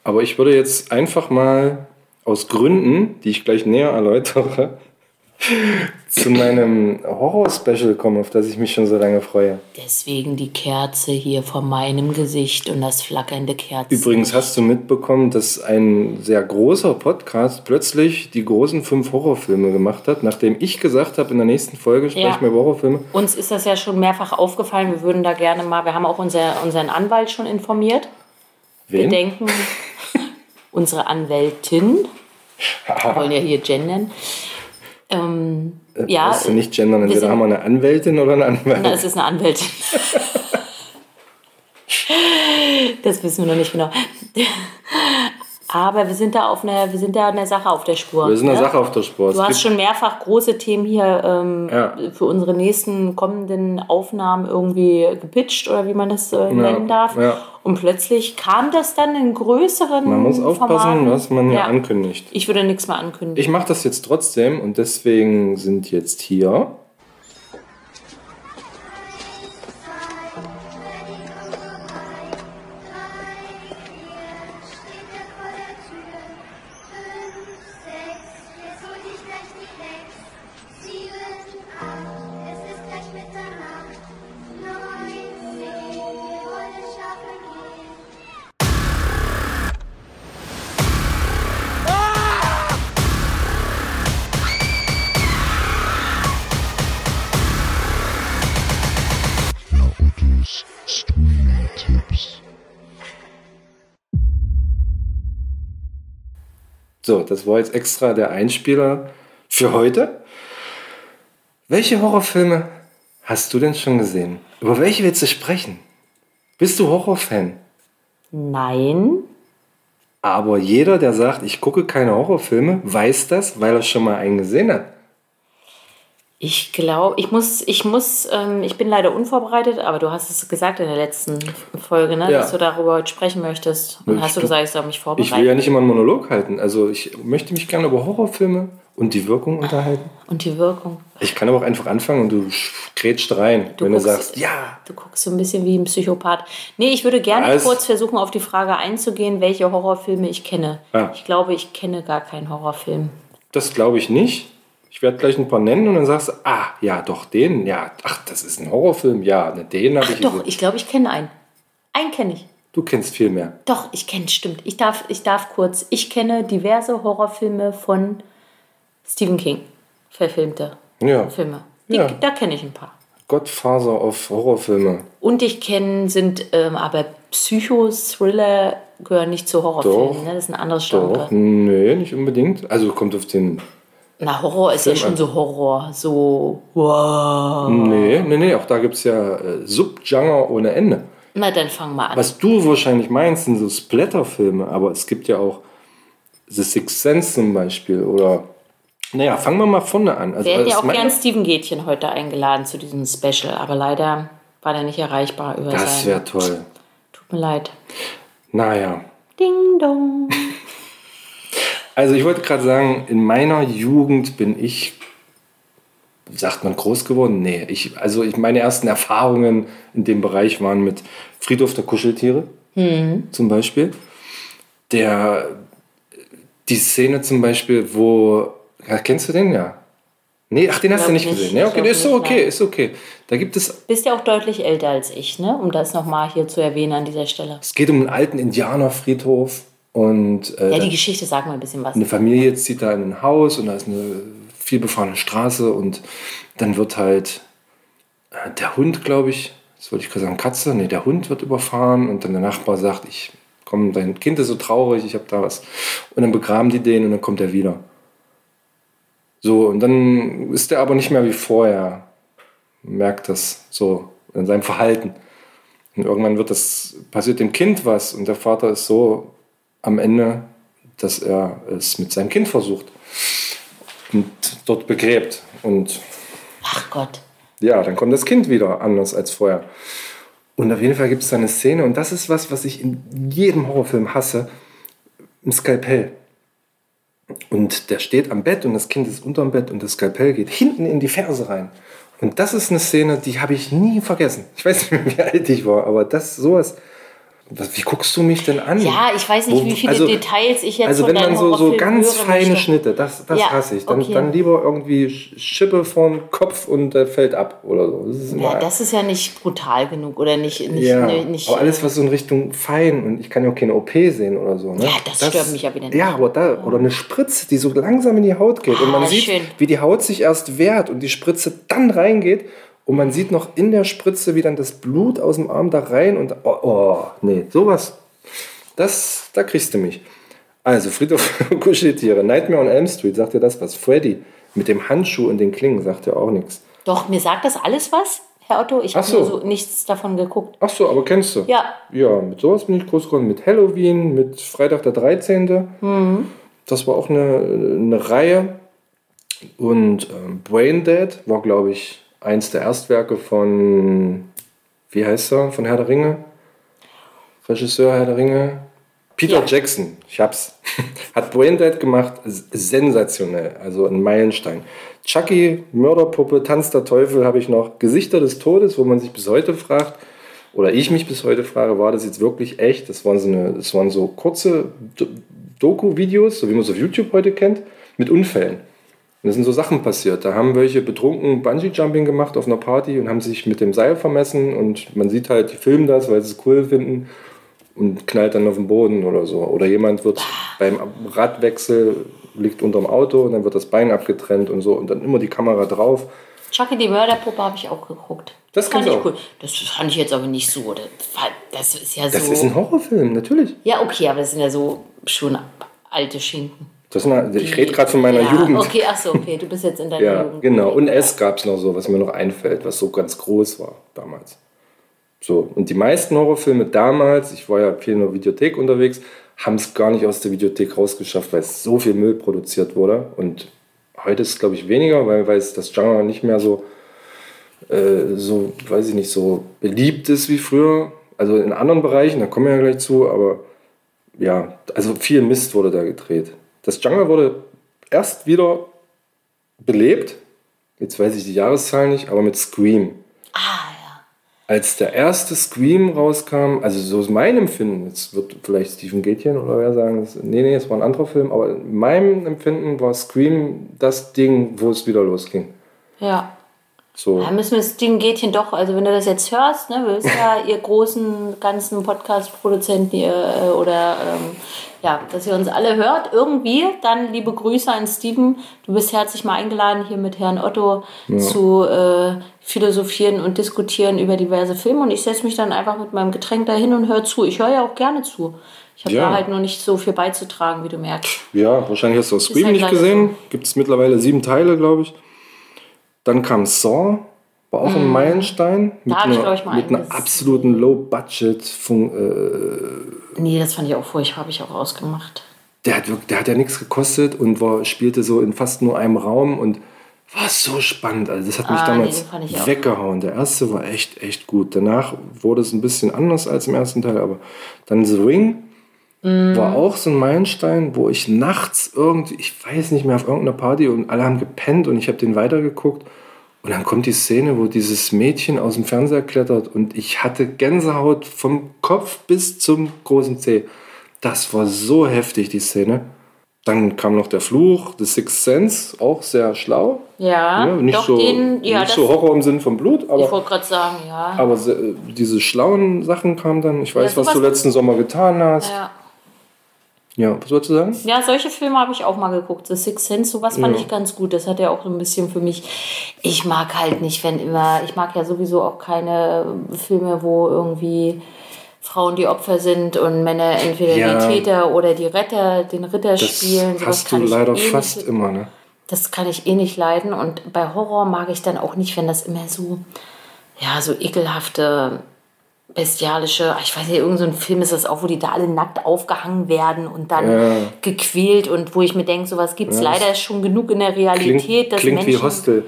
Aber ich würde jetzt einfach mal aus Gründen, die ich gleich näher erläutere, zu meinem Horror-Special kommen, auf das ich mich schon so lange freue. Deswegen die Kerze hier vor meinem Gesicht und das flackernde Kerzen. Übrigens hast du mitbekommen, dass ein sehr großer Podcast plötzlich die großen fünf Horrorfilme gemacht hat, nachdem ich gesagt habe, in der nächsten Folge sprechen Ja. wir über Horrorfilme. Uns ist das ja schon mehrfach aufgefallen. Wir würden da gerne mal, wir haben auch unser, unseren Anwalt schon informiert. Wir Wen? denken, unsere Anwältin, wir wollen ja hier gendern. Ähm, äh, ja. Willst du nicht gendern? Entweder sind, haben wir eine Anwältin oder eine Anwältin. Na, es ist eine Anwältin. das wissen wir noch nicht genau. Aber wir sind da auf einer, wir sind da einer Sache auf der Spur. Wir sind einer ne? Sache auf der Spur. Du Es hast schon mehrfach große Themen hier ähm, Ja. für unsere nächsten kommenden Aufnahmen irgendwie gepitcht oder wie man das äh, nennen darf. ja. Und plötzlich kam das dann in größeren man muss aufpassen, Formaten. was man hier Ja. ankündigt. Ich würde nichts mehr ankündigen. Ich mache das jetzt trotzdem und deswegen sind jetzt hier. So, das war jetzt extra der Einspieler für heute. Welche Horrorfilme hast du denn schon gesehen? Über welche willst du sprechen? Bist du Horrorfan? Nein. Aber jeder, der sagt, ich gucke keine Horrorfilme, weiß das, weil er schon mal einen gesehen hat. Ich glaube, ich muss, ich muss, ähm, ich bin leider unvorbereitet, aber du hast es gesagt in der letzten Folge, ne, Ja. dass du darüber heute sprechen möchtest. Und Ich- hast du gesagt, ich soll mich vorbereiten. Ich will ja nicht immer einen Monolog halten. Also ich möchte mich gerne über Horrorfilme und die Wirkung unterhalten. Und die Wirkung. Ich kann aber auch einfach anfangen und du grätschst rein, wenn du guckst- sagst, ja, Du guckst so ein bisschen wie ein Psychopath. Nee, ich würde gerne Was? kurz versuchen, auf die Frage einzugehen, welche Horrorfilme ich kenne. Ja. Ich glaube, ich kenne gar keinen Horrorfilm. das glaube ich nicht. Ich werde gleich ein paar nennen und dann sagst du, ah, ja, doch, den, ja, ach, das ist ein Horrorfilm, ja, ne, den habe ich Doch, gesehen. ich glaube, ich kenne einen. Einen kenne ich. Du kennst viel mehr. Doch, ich kenne, stimmt. Ich darf, ich darf kurz. Ich kenne diverse Horrorfilme von Stephen King. Verfilmte Ja, Filme. Die, Ja. Da kenne ich ein paar. Godfather of Horrorfilme. Und ich kenne, sind ähm, aber Psycho-Thriller gehören nicht zu Horrorfilmen. Doch. Ne? Das ist ein anderes Doch, Genre. nee, nicht unbedingt. Also kommt auf den, Na, Horror ist ja Film schon an. so Horror. So, wow. nee, nee, nee, auch da gibt es ja äh, Subgenre ohne Ende. Na, dann fang mal an. Was du wahrscheinlich meinst, sind so Splatterfilme, aber es gibt ja auch The Sixth Sense zum Beispiel oder, naja, fangen wir mal vorne an. Also, Wir hätten ja auch gern Steven Gätchen heute eingeladen zu diesem Special, aber leider war der nicht erreichbar über Das wäre toll. Tut mir leid. Naja, Ding dong. Also ich wollte gerade sagen, in meiner Jugend bin ich, sagt man groß geworden? Nee, ich, also ich, meine ersten Erfahrungen in dem Bereich waren mit Friedhof der Kuscheltiere zum Beispiel. Der, die Szene zum Beispiel, wo, kennst du den? Ja. Nee, ach, den hast du nicht nicht. gesehen. Ja, okay, ist so okay, ist okay. Da gibt es, Bist ja auch deutlich älter als ich, ne? Um das nochmal hier zu erwähnen an dieser Stelle. es geht um einen alten Indianerfriedhof und äh, Ja, die Geschichte sagt mal ein bisschen was. eine Familie zieht da in ein Haus und da ist eine vielbefahrene Straße und dann wird halt äh, der Hund, glaube ich, das wollte ich gerade sagen, Katze, nee, der Hund wird überfahren und dann der Nachbar sagt, ich komm, dein Kind ist so traurig, ich habe da was. Und dann begraben die den und dann kommt er wieder. So, und dann ist er aber nicht mehr wie vorher. Man merkt das so in seinem Verhalten. Und irgendwann wird das, passiert dem Kind was und der Vater ist so am Ende, dass er es mit seinem Kind versucht und dort begräbt. Und Ach Gott. ja, dann kommt das Kind wieder anders als vorher. Und auf jeden Fall gibt es da eine Szene, und das ist was, was ich in jedem Horrorfilm hasse: ein Skalpell. Und der steht am Bett und das Kind ist unterm Bett und das Skalpell geht hinten in die Ferse rein. Und das ist eine Szene, die habe ich nie vergessen. Ich weiß nicht mehr, wie alt ich war, aber das sowas. Was, wie guckst du mich denn an? Ja, ich weiß nicht, Wo- wie viele also- Details ich jetzt Also wenn man so, so ganz feine möchte. Schnitte, das, das Ja, hasse ich. Dann, okay. dann lieber irgendwie Sch- Schippe vorm Kopf und der fällt ab oder so. Das ist immer, Ja, das ist ja nicht brutal genug oder nicht. nicht, ja, ne- nicht aber alles, was so in Richtung fein und ich kann ja auch keine OP sehen oder so. Ne? Ja, das stört mich ja wieder nicht. Ja, aber da, oder eine Spritze, die so langsam in die Haut geht und man Ah, sieht, schön. wie die Haut sich erst wehrt und die Spritze dann reingeht und man sieht noch in der Spritze, wie dann das Blut aus dem Arm da rein und oh, oh nee, sowas, das, da kriegst du mich. Also Friedhof Kuscheltiere, Nightmare on Elm Street, sagt dir das was? Freddy mit dem Handschuh und den Klingen sagt dir auch nichts. Doch, mir sagt das alles was. Herr Otto. Ich habe so. so nichts davon geguckt. Ach so, aber kennst du? Ja, Ja, mit sowas bin ich groß geworden. Mit Halloween, mit Freitag der 13. Mhm. Das war auch eine, eine Reihe. Und ähm, Brain Dead war, glaube ich, eins der Erstwerke von, wie heißt er, von Herr der Ringe? Regisseur Herr der Ringe? Peter Ja. Jackson, ich hab's. Hat Brain Dead gemacht, sensationell, also ein Meilenstein. Chucky, Mörderpuppe, Tanz der Teufel habe ich noch. Gesichter des Todes, wo man sich bis heute fragt, oder ich mich bis heute frage, war das jetzt wirklich echt? Das waren so, eine, das waren so kurze Do- Doku-Videos, so wie man es auf YouTube heute kennt, mit Unfällen. Und da sind so Sachen passiert. Da haben welche betrunken Bungee-Jumping gemacht auf einer Party und haben sich mit dem Seil vermessen und man sieht halt, die filmen das, weil sie es cool finden und knallt dann auf den Boden oder so. Oder jemand wird beim Radwechsel, liegt unterm Auto und dann wird das Bein abgetrennt und so und dann immer die Kamera drauf. Chucky die Mörderpuppe habe ich auch geguckt. Das fand kennst ich du cool. Das fand ich jetzt aber nicht so. Das, das ist ja Das so. ist ein Horrorfilm, natürlich. ja, okay, aber das sind ja so schon alte Schinken. Das eine, ich rede gerade von meiner ja, Jugend. Okay, ach so, okay, du bist jetzt in deiner Ja, Jugend. genau. Und es gab es noch so, was mir noch einfällt, was so ganz groß war damals. So, und die meisten Horrorfilme damals, ich war ja viel in der Videothek unterwegs, haben es gar nicht aus der Videothek rausgeschafft, weil es so viel Müll produziert wurde. Und heute ist es, glaube ich, weniger, weil, weil das Genre nicht mehr so, äh, so, weiß ich nicht, so beliebt ist wie früher. Also in anderen Bereichen, da kommen wir ja gleich zu, aber ja, also viel Mist wurde da gedreht. Das Genre wurde erst wieder belebt, jetzt weiß ich die Jahreszahl nicht, aber mit Scream. Ah, ja. Als der erste Scream rauskam, also so ist mein Empfinden, jetzt wird vielleicht Stephen Gätchen oder wer sagen, das, nee, nee, es war ein anderer Film, aber in meinem Empfinden war Scream das Ding, wo es wieder losging. Ja. So. Da müssen wir Ding Gätchen doch, also wenn du das jetzt hörst, ne, wir wissen ja, ihr großen ganzen Podcast-Produzenten ihr, äh, oder ähm, ja, dass ihr uns alle hört, irgendwie, dann liebe Grüße an Steven. Du bist herzlich mal eingeladen, hier mit Herrn Otto zu äh, philosophieren und diskutieren über diverse Filme. Und ich setze mich dann einfach mit meinem Getränk dahin und höre zu. Ich höre ja auch gerne zu. Ich habe Ja. da halt nur nicht so viel beizutragen, wie du merkst. Ja, wahrscheinlich hast du auch Scream halt nicht gesehen. Gibt es mittlerweile sieben Teile, glaube ich. Dann kam Saw, war auch ein Meilenstein. Mit, Mhm. hab ich, einer, glaub ich, mal mit einer absoluten Low-Budget. Äh, Nee, das fand ich auch furchtbar, habe ich auch ausgemacht. der, hat wirklich, der hat ja nichts gekostet und war, spielte so in fast nur einem Raum und war so spannend. Also das hat mich Ah, nee, damals fand ich auch. weggehauen. Der erste war echt, echt gut. Danach wurde es ein bisschen anders als im ersten Teil, aber dann The Ring Mhm. war auch so ein Meilenstein, wo ich nachts irgendwie, ich weiß nicht mehr, auf irgendeiner Party und alle haben gepennt und ich habe den weitergeguckt. Und dann kommt die Szene, wo dieses Mädchen aus dem Fernseher klettert und ich hatte Gänsehaut vom Kopf bis zum großen Zeh. Das war so heftig, die Szene. Dann kam noch der Fluch, The Sixth Sense, auch sehr schlau. Ja, Ja, nicht so, den, ja, nicht so Horror im Sinn von Blut, ich aber, wollte gerade sagen, ja. aber se- diese schlauen Sachen kamen dann. Ich weiß, Ja, was du letzten Sommer getan hast. ja. Ja, was wolltest du sagen? Ja, solche Filme habe ich auch mal geguckt. The Sixth Sense, sowas fand Ja. ich ganz gut. Das hat ja auch so ein bisschen für mich. Ich mag halt nicht, wenn immer. Ich mag ja sowieso auch keine Filme, wo irgendwie Frauen die Opfer sind und Männer entweder Ja. die Täter oder die Retter, den Ritter Das spielen. Sowas hast du leider eh fast Nicht, immer, ne? das kann ich eh nicht leiden. Und bei Horror mag ich dann auch nicht, wenn das immer so, ja, so ekelhafte bestialische, ich weiß nicht, irgendein so ein Film ist das auch, wo die da alle nackt aufgehangen werden und dann Ja. gequält und wo ich mir denke, sowas gibt es leider schon genug in der Realität, Klingt, dass klingt wie Menschen, Hostel.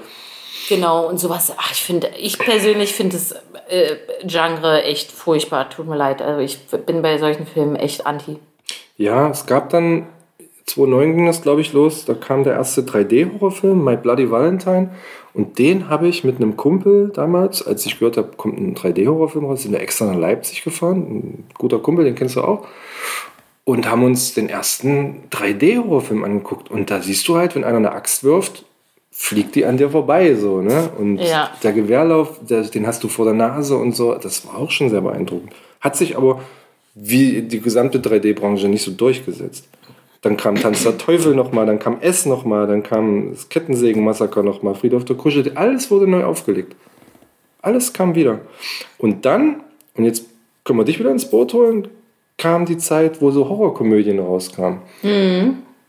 genau, und sowas, ach, ich finde, ich persönlich finde das äh, Genre echt furchtbar, tut mir leid, also ich bin bei solchen Filmen echt anti. Ja, es gab dann, 2009 ging das, glaube ich, los, da kam der erste 3D-Horrorfilm, My Bloody Valentine. Und den habe ich mit einem Kumpel damals, als ich gehört habe, kommt ein 3D-Horrorfilm raus, sind wir extra nach Leipzig gefahren. Ein guter Kumpel, den kennst du auch. Und haben uns den ersten 3D-Horrorfilm angeguckt. Und da siehst du halt, wenn einer eine Axt wirft, fliegt die an dir vorbei, so, ne? Und Ja. der Gewehrlauf, der, den hast du vor der Nase und so, das war auch schon sehr beeindruckend. Hat sich aber wie die gesamte 3D-Branche nicht so durchgesetzt. Dann kam Tanz der Teufel nochmal, dann kam S nochmal, dann kam das Kettensägen-Massaker nochmal, Friedhof der Kuschel, alles wurde neu aufgelegt. Alles kam wieder. Und dann, und jetzt können wir dich wieder ins Boot holen, kam die Zeit, wo so Horrorkomödien rauskamen.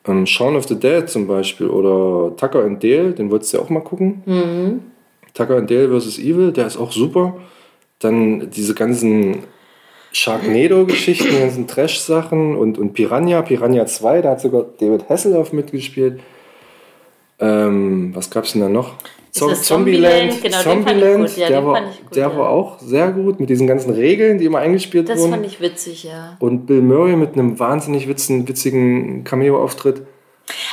Ähm, Shaun of the Dead zum Beispiel oder Tucker and Dale, den wolltest du ja auch mal gucken. Tucker and Dale vs. Evil, der ist auch super. Dann diese ganzen Sharknado-Geschichten, die ganzen Trash-Sachen und, und Piranha, Piranha 2, da hat sogar David Hasselhoff mitgespielt. Ähm, was gab's denn da noch? Das Zombieland? Genau, Zombieland. Ja, der, war, gut, der ja. war auch sehr gut mit diesen ganzen Regeln, die immer eingespielt Das wurden. fand ich witzig, ja. Und Bill Murray mit einem wahnsinnig witzigen, witzigen Cameo-Auftritt.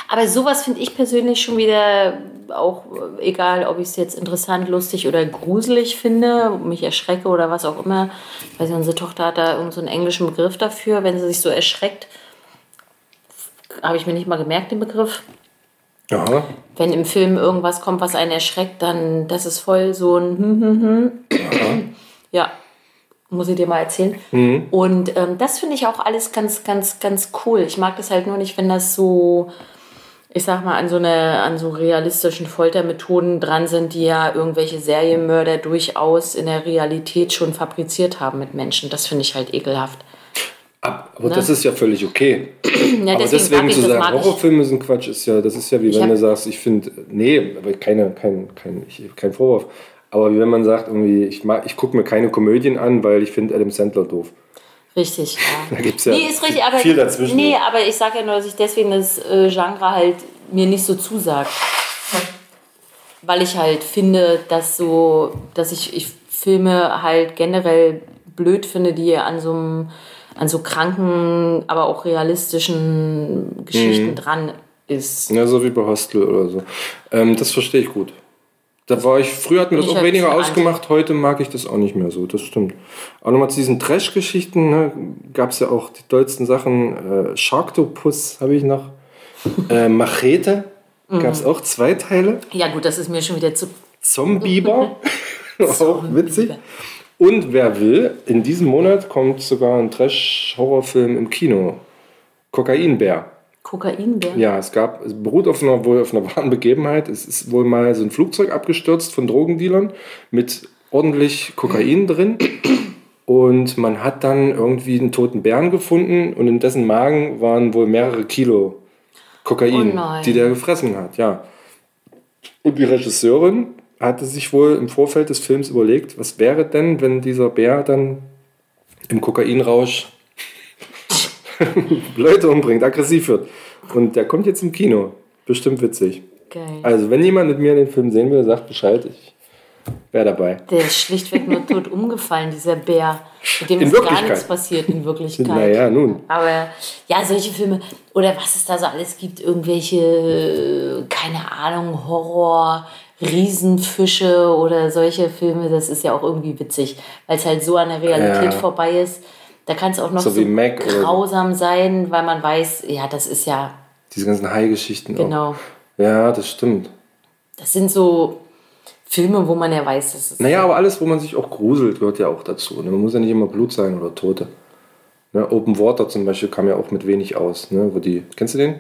Aber sowas finde ich persönlich schon wieder auch, äh, egal ob ich es jetzt interessant, lustig oder gruselig finde, mich erschrecke oder was auch immer. Ich weiß nicht, unsere Tochter hat da irgendeinen so einen englischen Begriff dafür, wenn sie sich so erschreckt. Habe ich mir nicht mal gemerkt, den Begriff. Aha. Wenn im Film irgendwas kommt, was einen erschreckt, dann das ist voll so ein hm, hm, hm. Ja, muss ich dir mal erzählen. Und ähm, das finde ich auch alles ganz, ganz, ganz cool. Ich mag das halt nur nicht, wenn das so, ich sag mal, an so, eine, an so realistischen Foltermethoden dran sind, die ja irgendwelche Serienmörder durchaus in der Realität schon fabriziert haben mit Menschen. Das finde ich halt ekelhaft. Ab- Aber das ist ja völlig okay. Ja, Aber deswegen deswegen ich, zu sagen, ich. Horrorfilme sind Quatsch, ist ja, das ist ja wie wenn hab- du sagst, ich finde, nee, aber keine, kein, kein, ich, kein Vorwurf. Aber wie wenn man sagt, irgendwie, ich, mag- ich gucke mir keine Komödien an, weil ich finde Adam Sandler doof. Richtig, ja. Da gibt's ja nee, ist richtig, aber, viel dazwischen. Nee, aber ich sage ja nur, dass ich deswegen das äh, Genre halt mir nicht so zusagt. Weil ich halt finde, dass so, dass ich, ich Filme halt generell blöd finde, die an so einem, an so kranken, aber auch realistischen Geschichten dran ist. Ja, so wie bei Hostel oder so. Ähm, das verstehe ich gut. Da war ich, früher hat mir das auch weniger ausgemacht, heute mag ich das auch nicht mehr so, das stimmt. Aber nochmal zu diesen Trash-Geschichten, ne, gab es ja auch die tollsten Sachen. Äh, Sharktopus habe ich noch. äh, Machete Mhm. gab es auch zwei Teile. Ja gut, das ist mir schon wieder zu... Zombieber, auch witzig. Und wer will, in diesem Monat kommt sogar ein Trash-Horrorfilm im Kino. Kokainbär. Kokainbär. Ja, es gab, es beruht auf einer, wohl auf einer wahren Begebenheit. Es ist wohl mal so ein Flugzeug abgestürzt von Drogendealern mit ordentlich Kokain drin. Und man hat dann irgendwie einen toten Bären gefunden und in dessen Magen waren wohl mehrere Kilo Oh Kokain, nein. die der gefressen hat, ja. Und die Regisseurin hatte sich wohl im Vorfeld des Films überlegt, was wäre denn, wenn dieser Bär dann im Kokainrausch Leute umbringt, aggressiv wird. Und der kommt jetzt im Kino. Bestimmt witzig. Geil. Also, wenn jemand mit mir den Film sehen will, sagt Bescheid. Ich wäre dabei. Der ist schlichtweg nur tot umgefallen, dieser Bär. Mit dem In ist gar nichts passiert in Wirklichkeit. Naja, nun. Aber ja, solche Filme, oder was es da so alles gibt, irgendwelche, keine Ahnung, Horror, Riesenfische oder solche Filme, das ist ja auch irgendwie witzig, weil es halt so an der Realität Ja. vorbei ist. Da kann es auch noch So so, grausam sein, weil man weiß, ja, das ist ja, Diese ganzen Hai-Geschichten genau, auch. Ja, das stimmt. das sind so Filme, wo man ja weiß, das ist Naja, aber alles, wo man sich auch gruselt, gehört ja auch dazu. Ne? Man muss ja nicht immer Blut sein oder Tote. Ne? Open Water zum Beispiel kam ja auch mit wenig aus. Ne? Wo die, kennst du den?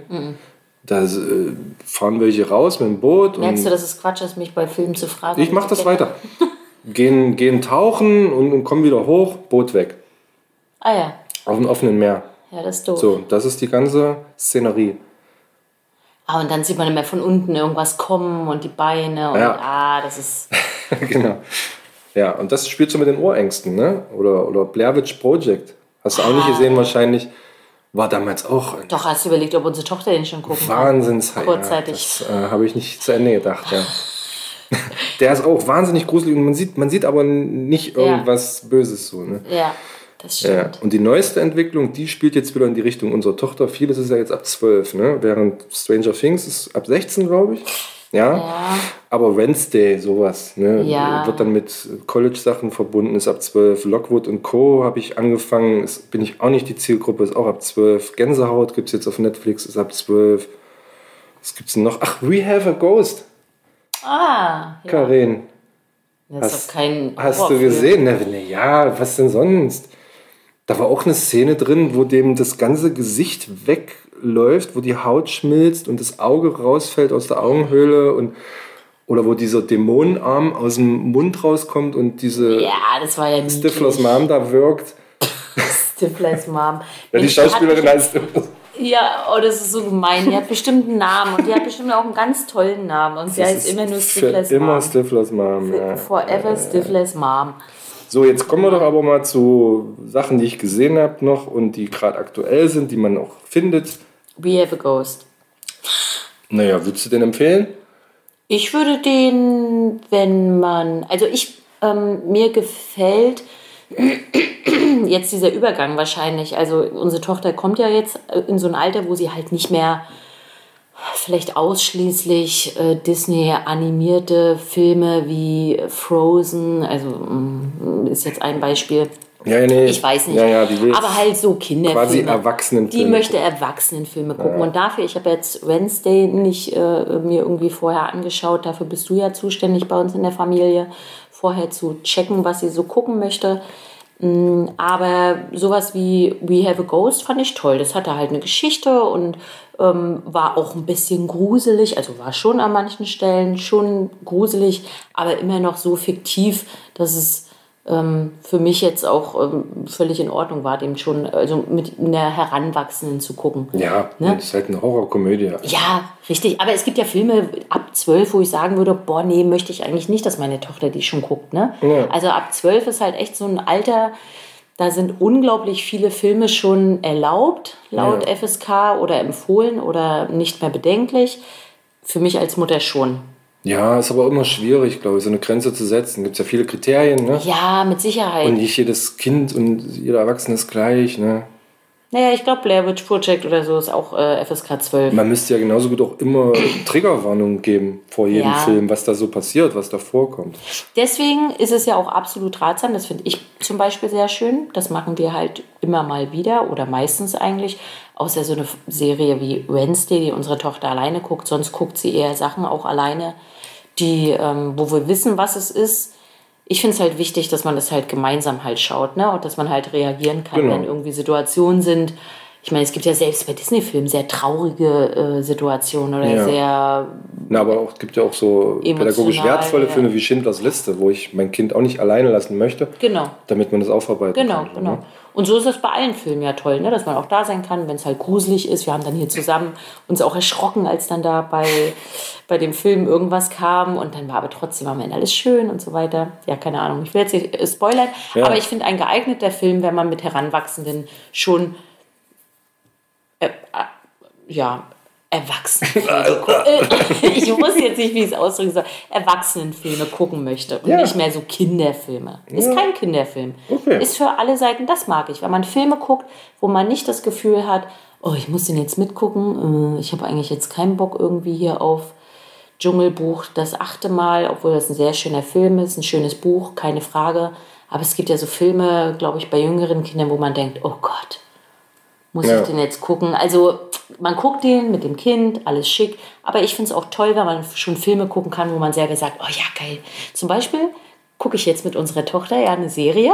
Da äh, fahren welche raus mit dem Boot. Merkst du, dass es Quatsch ist, mich bei Filmen zu fragen? ich mach das weiter. gehen, gehen tauchen und, und kommen wieder hoch, Boot weg. Ah ja, Auf dem offenen Meer. ja, das ist doof. So, das ist die ganze Szenerie. Ah, und dann sieht man immer von unten irgendwas kommen und die Beine und Ja. ah, das ist. genau. Ja, und das spielt so mit den Ohrängsten, ne? Oder, oder Blair Witch Project. Hast du auch nicht gesehen wahrscheinlich. War damals auch Doch, hast du überlegt, ob unsere Tochter den schon gucken kann? Wahnsinns. Kurzzeitig. Ja, das äh, habe ich nicht zu Ende gedacht, ja. Der ist auch wahnsinnig gruselig und man sieht, man sieht aber nicht irgendwas Böses so. Ne? Ja, das Ja. stimmt. Und die neueste Entwicklung, die spielt jetzt wieder in die Richtung unserer Tochter. Vieles ist ja jetzt ab 12, ne? während Stranger Things ist ab 16, glaube ich. Ja. Ja. Aber Wednesday, sowas, ne? Ja. wird dann mit College-Sachen verbunden, ist ab 12. Lockwood und Co. habe ich angefangen, ist, bin ich auch nicht die Zielgruppe, ist auch ab 12. Gänsehaut gibt es jetzt auf Netflix, ist ab 12. Was gibt's denn noch? Ach, We Have a Ghost, Ah, ja. Karin. Das ist Hast- doch kein. Hast du gesehen? Na, na ja, was denn sonst? Da war auch eine Szene drin, wo dem das ganze Gesicht wegläuft, wo die Haut schmilzt und das Auge rausfällt aus der Augenhöhle und oder wo dieser Dämonenarm aus dem Mund rauskommt und diese Ja, das war ja Stiflers. Mom da wirkt. Stiflers Mom. Ja, die Schauspielerin heißt Stiflers. Ja, oh, das ist so gemein. Die hat bestimmt einen Namen und die hat bestimmt auch einen ganz tollen Namen. Und sie Das heißt immer nur für Stifless Immer Mom. Stiflers Mom. Ja. Forever Stifless Mom. So, jetzt kommen wir doch aber mal zu Sachen, die ich gesehen habe noch und die gerade aktuell sind, die man auch findet. We have a ghost. Naja, würdest du den empfehlen? Ich würde den, wenn man, also ich, ähm, mir gefällt jetzt dieser Übergang wahrscheinlich. Also unsere Tochter kommt ja jetzt in so ein Alter, wo sie halt nicht mehr vielleicht ausschließlich äh, Disney animierte Filme wie Frozen, also mm, ist jetzt ein Beispiel. Ja, nee. Ich weiß nicht. Ja, ja, aber halt so Kinderfilme. quasi Erwachsenenfilme Die möchte. Erwachsenenfilme gucken. Und dafür, ich habe jetzt Wednesday nicht äh, mir irgendwie vorher angeschaut. Dafür bist du ja zuständig bei uns in der Familie, vorher zu checken, was sie so gucken möchte. Mm, Aber sowas wie We Have a Ghost fand ich toll. Das hatte halt eine Geschichte und ähm, war auch ein bisschen gruselig. Also war schon an manchen Stellen schon gruselig, aber immer noch so fiktiv, dass es ähm, für mich jetzt auch ähm, völlig in Ordnung war, dem schon also mit einer Heranwachsenden zu gucken. Ja, Ne? das ist halt eine Horrorkomödie. Ja, richtig. Aber es gibt ja Filme ab zwölf, wo ich sagen würde, boah, nee, möchte ich eigentlich nicht, dass meine Tochter die schon guckt. Ne? Ja. Also ab zwölf ist halt echt so ein Alter, da sind unglaublich viele Filme schon erlaubt, laut Ja. FSK oder empfohlen oder nicht mehr bedenklich. Für mich als Mutter schon. Ja, ist aber immer schwierig, glaube ich, so eine Grenze zu setzen. Gibt es ja viele Kriterien, ne? Ja, mit Sicherheit. Und nicht jedes Kind und jeder Erwachsene ist gleich, ne? naja, ich glaube, Blair Witch Project oder so ist auch äh, FSK 12. Man müsste ja genauso gut auch immer Triggerwarnungen geben vor jedem Ja. Film, was da so passiert, was da vorkommt. Deswegen ist es ja auch absolut ratsam, das finde ich zum Beispiel sehr schön. Das machen wir halt immer mal wieder oder meistens eigentlich. Außer so eine Serie wie Wednesday, die unsere Tochter alleine guckt. Sonst guckt sie eher Sachen auch alleine, die, ähm, wo wir wissen, was es ist. Ich finde es halt wichtig, dass man das halt gemeinsam halt schaut, ne? Und dass man halt reagieren kann, Genau. wenn irgendwie Situationen sind. Ich meine, es gibt ja selbst bei Disney-Filmen sehr traurige äh, Situationen oder Ja. sehr Na, aber auch, es gibt ja auch so pädagogisch wertvolle ja. Filme wie Schindlers Liste, wo ich mein Kind auch nicht alleine lassen möchte, Genau. damit man das aufarbeiten Genau, kann. genau. Ne? Und so ist das bei allen Filmen ja toll, ne? dass man auch da sein kann, wenn es halt gruselig ist. Wir haben dann hier zusammen uns auch erschrocken, als dann da bei, bei dem Film irgendwas kam und dann war aber trotzdem am Ende alles schön und so weiter. Ja, keine Ahnung, ich will jetzt nicht äh, spoilern, Ja. aber ich finde ein geeigneter Film, wenn man mit Heranwachsenden schon äh, äh, ja, Erwachsenenfilme guckt. Äh, ich muss jetzt nicht, wie ich es ausdrücken soll, Erwachsenenfilme gucken möchte und Ja. nicht mehr so Kinderfilme. Ist kein Kinderfilm. Okay. Ist für alle Seiten, das mag ich. Wenn man Filme guckt, wo man nicht das Gefühl hat, oh, ich muss den jetzt mitgucken, äh, ich habe eigentlich jetzt keinen Bock irgendwie hier auf Dschungelbuch das achte Mal, obwohl das ein sehr schöner Film ist, ein schönes Buch, keine Frage. Aber es gibt ja so Filme, glaube ich, bei jüngeren Kindern, wo man denkt, oh Gott, muss Ja. ich den jetzt gucken? Also man guckt den mit dem Kind, alles schick. Aber ich finde es auch toll, wenn man schon Filme gucken kann, wo man selber sagt, oh ja, geil. Zum Beispiel gucke ich jetzt mit unserer Tochter ja eine Serie,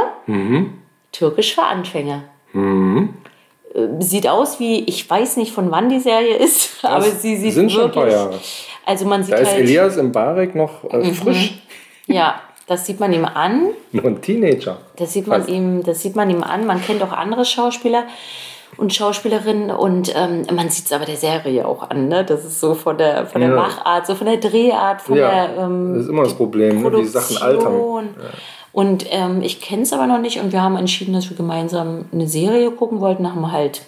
Türkisch für Anfänger. Äh, Sieht aus wie, ich weiß nicht von wann die Serie ist, aber sie sieht sind schon ein wirklich. paar Jahre. Also man sieht Da ist halt, Elias Mbarek noch äh, Mhm. frisch, ja, das sieht man ihm an. noch ein Teenager. Das sieht man Fast. ihm, das sieht man ihm an. Man kennt auch andere Schauspieler und Schauspielerinnen und ähm, man sieht es aber der Serie auch an. Ne? Das ist so von der, von der Ja. Machart, so von der Drehart, von Ja, der ähm, das ist immer das Problem, ne? die Sachen altern. Produktion. Und ähm, ich kenne es aber noch nicht und wir haben entschieden, dass wir gemeinsam eine Serie gucken wollten. Haben halt,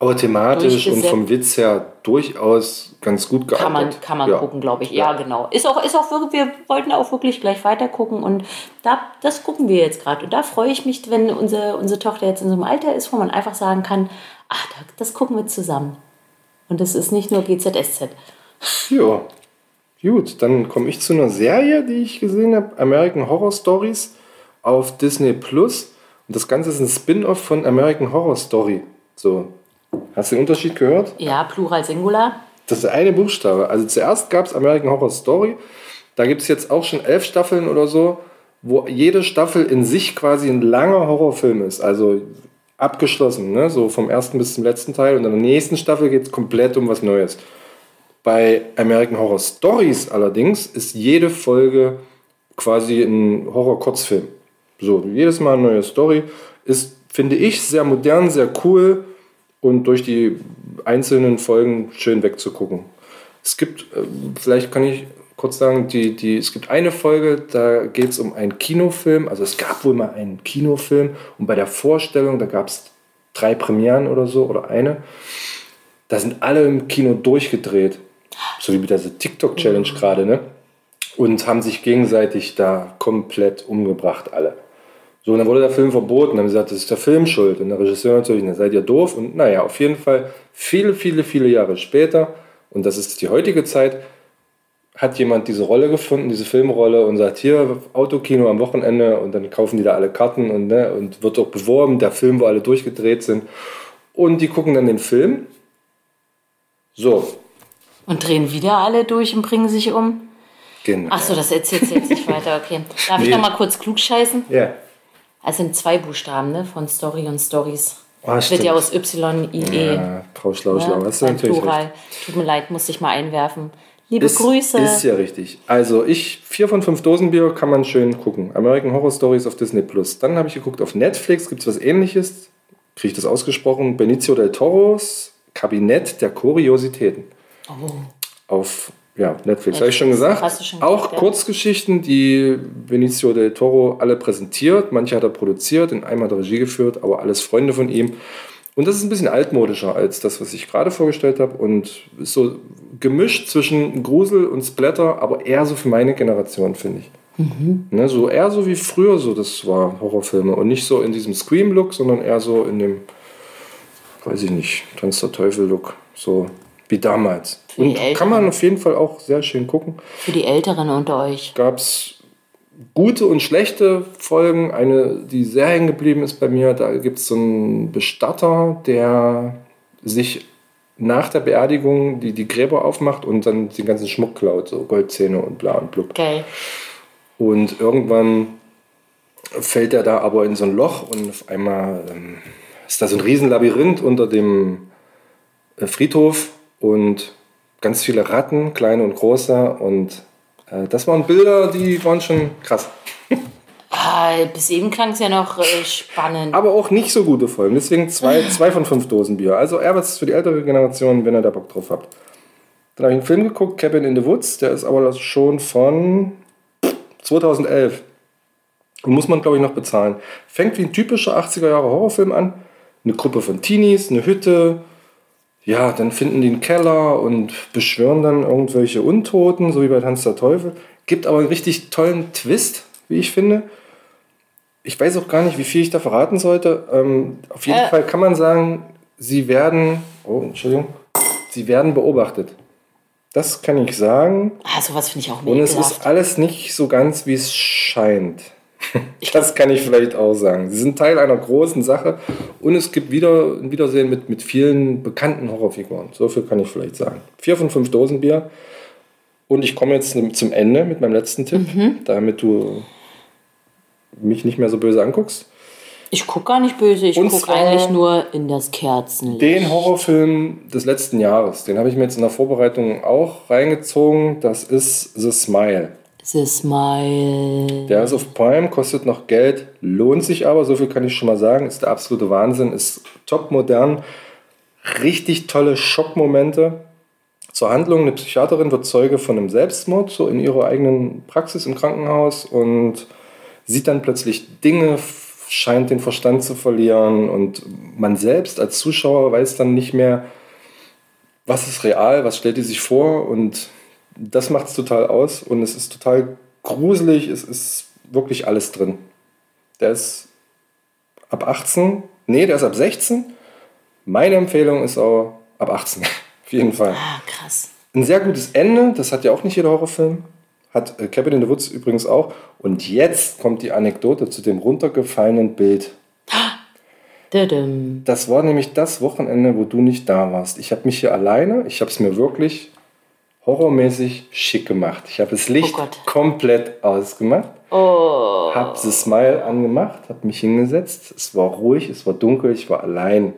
Aber thematisch und vom Witz her durchaus ganz gut geeignet. kann man, kann man Ja. gucken, glaube ich. Ja, genau. Ist auch, ist auch wirklich, wir wollten auch wirklich gleich weiter gucken und da, das gucken wir jetzt gerade. Und da freue ich mich, wenn unsere, unsere Tochter jetzt in so einem Alter ist, wo man einfach sagen kann, ach, da- das gucken wir zusammen. Und das ist nicht nur GZSZ. Ja, gut. Dann komme ich zu einer Serie, die ich gesehen habe: American Horror Stories auf Disney Plus. Und das Ganze ist ein Spin-off von American Horror Story. So, hast du den Unterschied gehört? Ja, Plural Singular. Das ist eine Buchstabe. Also zuerst gab es American Horror Story. Da gibt es jetzt auch schon elf Staffeln oder so, wo jede Staffel in sich quasi ein langer Horrorfilm ist. Also abgeschlossen, ne? so vom ersten bis zum letzten Teil. Und in der nächsten Staffel geht es komplett um was Neues. Bei American Horror Stories allerdings ist jede Folge quasi ein Horror-Kurzfilm. So, jedes Mal eine neue Story. Ist, finde ich, sehr modern, sehr cool. Und durch die einzelnen Folgen schön wegzugucken. Es gibt, äh, vielleicht kann ich kurz sagen, die, die, es gibt eine Folge, da geht es um einen Kinofilm. Also es gab wohl mal einen Kinofilm und bei der Vorstellung, da gab es drei Premieren oder so oder eine, da sind alle im Kino durchgedreht. So wie mit dieser TikTok-Challenge gerade, ne? Und haben sich gegenseitig da komplett umgebracht, alle. So, und dann wurde der Film verboten. Dann haben sie gesagt, das ist der Film schuld. Und der Regisseur natürlich, dann seid ihr doof. Und naja, auf jeden Fall, viele, viele, viele Jahre später, und das ist die heutige Zeit, hat jemand diese Rolle gefunden, diese Filmrolle und sagt, hier, Autokino am Wochenende und dann kaufen die da alle Karten und, ne, und wird auch beworben, der Film, wo alle durchgedreht sind. Und die gucken dann den Film. So, Und drehen wieder alle durch und bringen sich um? genau. Ach so, das erzählt jetzt nicht weiter, okay. Darf ich Nee. noch mal kurz klug scheißen? Ja. Es sind zwei Buchstaben, ne? Von Story und Stories. Ah, Wird stimmt. ja aus Y, I, E. Ja, Frau Schlau, Schlau, ne? du Beim natürlich Plural. Tut mir leid, muss ich mal einwerfen. Liebe Ist, Grüße. Ist ja richtig. Also ich, vier von fünf Dosen Bier kann man schön gucken. American Horror Stories auf Disney Plus. Dann habe ich geguckt auf Netflix, gibt es was ähnliches. Kriege ich das ausgesprochen? Benicio del Toros Kabinett der Kuriositäten. Auf ja, Netflix, habe ich schon gesagt. Hast du schon Auch gesagt, ja. Kurzgeschichten, die Benicio del Toro alle präsentiert. Manche hat er produziert, in einem hat er Regie geführt, aber alles Freunde von ihm. Und das ist ein bisschen altmodischer als das, was ich gerade vorgestellt habe. Und ist so gemischt zwischen Grusel und Splatter, aber eher so für meine Generation, finde ich. Ne, so eher so wie früher so das war, Horrorfilme. Und nicht so in diesem Scream-Look, sondern eher so in dem, weiß ich nicht, Tanz der Teufel-Look. So wie damals. Für die Und kann Älteren. man auf jeden Fall auch sehr schön gucken Für die Älteren unter euch. gab es gute und schlechte Folgen. Eine, die sehr hängen geblieben ist bei mir, da gibt es so einen Bestatter, der sich nach der Beerdigung die, die Gräber aufmacht und dann den ganzen Schmuck klaut, so Goldzähne und bla und blub. Geil. Und irgendwann fällt er da aber in so ein Loch und auf einmal ähm, ist da so ein Riesenlabyrinth unter dem äh, Friedhof und ganz viele Ratten, kleine und große. Und äh, das waren Bilder, die waren schon krass. Ah, bis eben klang es ja noch äh, spannend. Aber auch nicht so gute Folgen. Deswegen zwei, zwei von fünf Dosen Bier. Also eher was für die ältere Generation, wenn ihr da Bock drauf habt. Dann habe ich einen Film geguckt, Cabin in the Woods. Der ist aber schon von 2011. Und muss man, glaube ich, noch bezahlen. Fängt wie ein typischer 80er Jahre Horrorfilm an. Eine Gruppe von Teenies, eine Hütte. Ja, dann finden die einen Keller und beschwören dann irgendwelche Untoten, so wie bei Tanz der Teufel. Gibt aber einen richtig tollen Twist, wie ich finde. Ich weiß auch gar nicht, wie viel ich da verraten sollte. Ähm, auf jeden Äh. Fall kann man sagen, sie werden, oh, Entschuldigung, sie werden beobachtet. Das kann ich sagen. ah, sowas finde ich auch Und es ist alles nicht so ganz, wie es scheint. Das kann ich vielleicht auch sagen. Sie sind Teil einer großen Sache und es gibt wieder ein Wiedersehen mit, mit vielen bekannten Horrorfiguren. So viel kann ich vielleicht sagen. Vier von fünf Dosen Bier. Und ich komme jetzt zum Ende mit meinem letzten Tipp, damit du mich nicht mehr so böse anguckst. Ich gucke gar nicht böse, ich gucke eigentlich nur in das Kerzenlicht. Den Horrorfilm des letzten Jahres, den habe ich mir jetzt in der Vorbereitung auch reingezogen. Das ist The Smile. The Smile. Der ist auf Prime, kostet noch Geld, lohnt sich aber, so viel kann ich schon mal sagen, ist der absolute Wahnsinn, ist top modern, richtig tolle Schockmomente. Zur Handlung, eine Psychiaterin wird Zeuge von einem Selbstmord, so in ihrer eigenen Praxis im Krankenhaus und sieht dann plötzlich Dinge, scheint den Verstand zu verlieren und man selbst als Zuschauer weiß dann nicht mehr, was ist real, was stellt die sich vor und das macht es total aus und es ist total gruselig, es ist wirklich alles drin. Der ist ab 18, nee, der ist ab 16. Meine Empfehlung ist auch ab 18, auf jeden Fall. Ah, krass. Ein sehr gutes Ende, das hat ja auch nicht jeder Horrorfilm. Hat äh, Cabin in the Woods übrigens auch. Und jetzt kommt die Anekdote zu dem runtergefallenen Bild. Das war nämlich das Wochenende, wo du nicht da warst. Ich habe mich hier alleine, ich habe es mir wirklich horrormäßig schick gemacht. Ich habe das Licht Oh komplett ausgemacht, Oh. habe das Smile angemacht, habe mich hingesetzt. Es war ruhig, es war dunkel, ich war allein.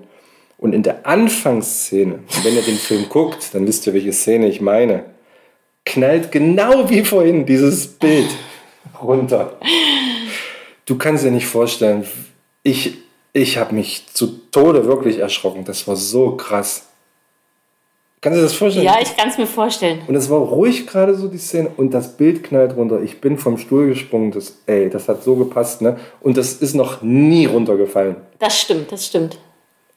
Und in der Anfangsszene, wenn ihr den Film guckt, dann wisst ihr, welche Szene ich meine, knallt genau wie vorhin dieses Bild runter. Du kannst dir nicht vorstellen, ich Ich habe mich zu Tode wirklich erschrocken. Das war so krass. Kannst du dir das vorstellen? Ja, ich kann es mir vorstellen. Und es war ruhig gerade so die Szene und das Bild knallt runter. Ich bin vom Stuhl gesprungen. Das, ey, das hat so gepasst, ne? Und das ist noch nie runtergefallen. Das stimmt, das stimmt.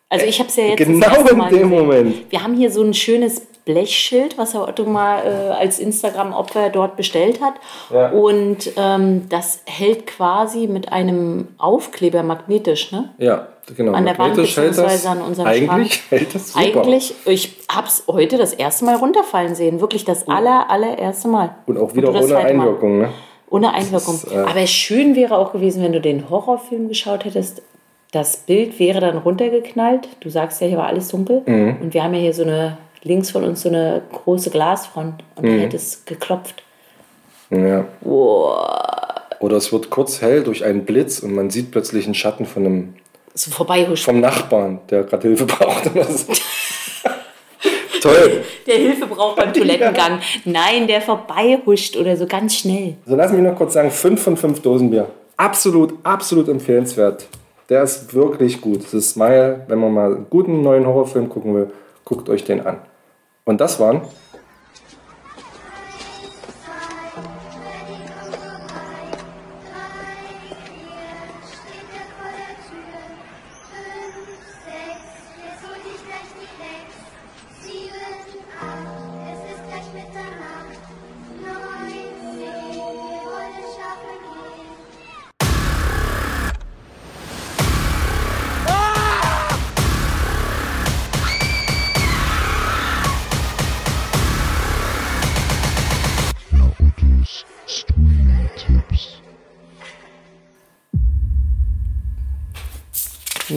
Also ich habe es ja jetzt Genau in dem gesehen. Moment. Wir haben hier so ein schönes Blechschild, was Herr Otto mal äh, als Instagram-Opfer dort bestellt hat. Ja. Und ähm, das hält quasi mit einem Aufkleber magnetisch, ne? Ja, genau. An der Wand beziehungsweise an unserem Eigentlich Schrank. hält das super. Eigentlich, ich habe es heute das erste Mal runterfallen sehen. Wirklich das aller, allererste Mal. Und auch wieder ohne. Einwirkung, ne? Ohne Einwirkung. ist, äh, Aber schön wäre auch gewesen, wenn du den Horrorfilm geschaut hättest. Das Bild wäre dann runtergeknallt. Du sagst ja, hier war alles dunkel. Mhm. Und wir haben ja hier so eine, links von uns so eine große Glasfront. Und Mhm. da hätte es geklopft. Ja. Boah, Oder es wird kurz hell durch einen Blitz und man sieht plötzlich einen Schatten von einem so vorbeihuscht. vom Nachbarn, der gerade Hilfe braucht. Oder so. Toll. Der Hilfe braucht beim Toilettengang. Nein, der vorbeihuscht oder so ganz schnell. So, lass mich noch kurz sagen, 5 von 5 Dosen Bier. Absolut, absolut empfehlenswert. Der ist wirklich gut. Das ist Smile, wenn man mal einen guten neuen Horrorfilm gucken will, guckt euch den an. Und das waren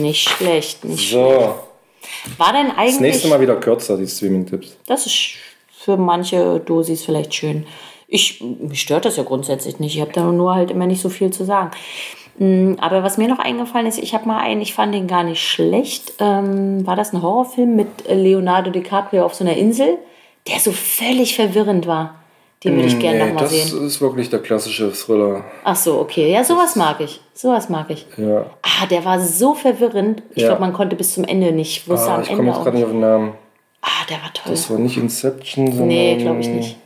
Nicht schlecht, nicht so. schlecht. War denn Das eigentlich. nächste Mal wieder kürzer, die Streaming-Tipps. Das ist für manche Dosis vielleicht schön. Ich, mich stört das ja grundsätzlich nicht. Ich habe da nur halt immer nicht so viel zu sagen. Mm, Aber was mir noch eingefallen ist, ich habe mal einen, ich fand den gar nicht schlecht. Ähm, war das ein Horrorfilm mit Leonardo DiCaprio auf so einer Insel, der so völlig verwirrend war? Den würde ich gerne Nee, nochmal das sehen. ist wirklich der klassische Thriller. Ach so, okay. Ja, sowas mag ich. Sowas mag ich. Ja. Ah, der war so verwirrend. Ich Ja. glaube, man konnte bis zum Ende nicht. Wusste Ah, am ich komme jetzt gerade nicht. auf den Namen. Ah, der war toll. Das war nicht Inception, sondern. Nee, glaube ich nicht.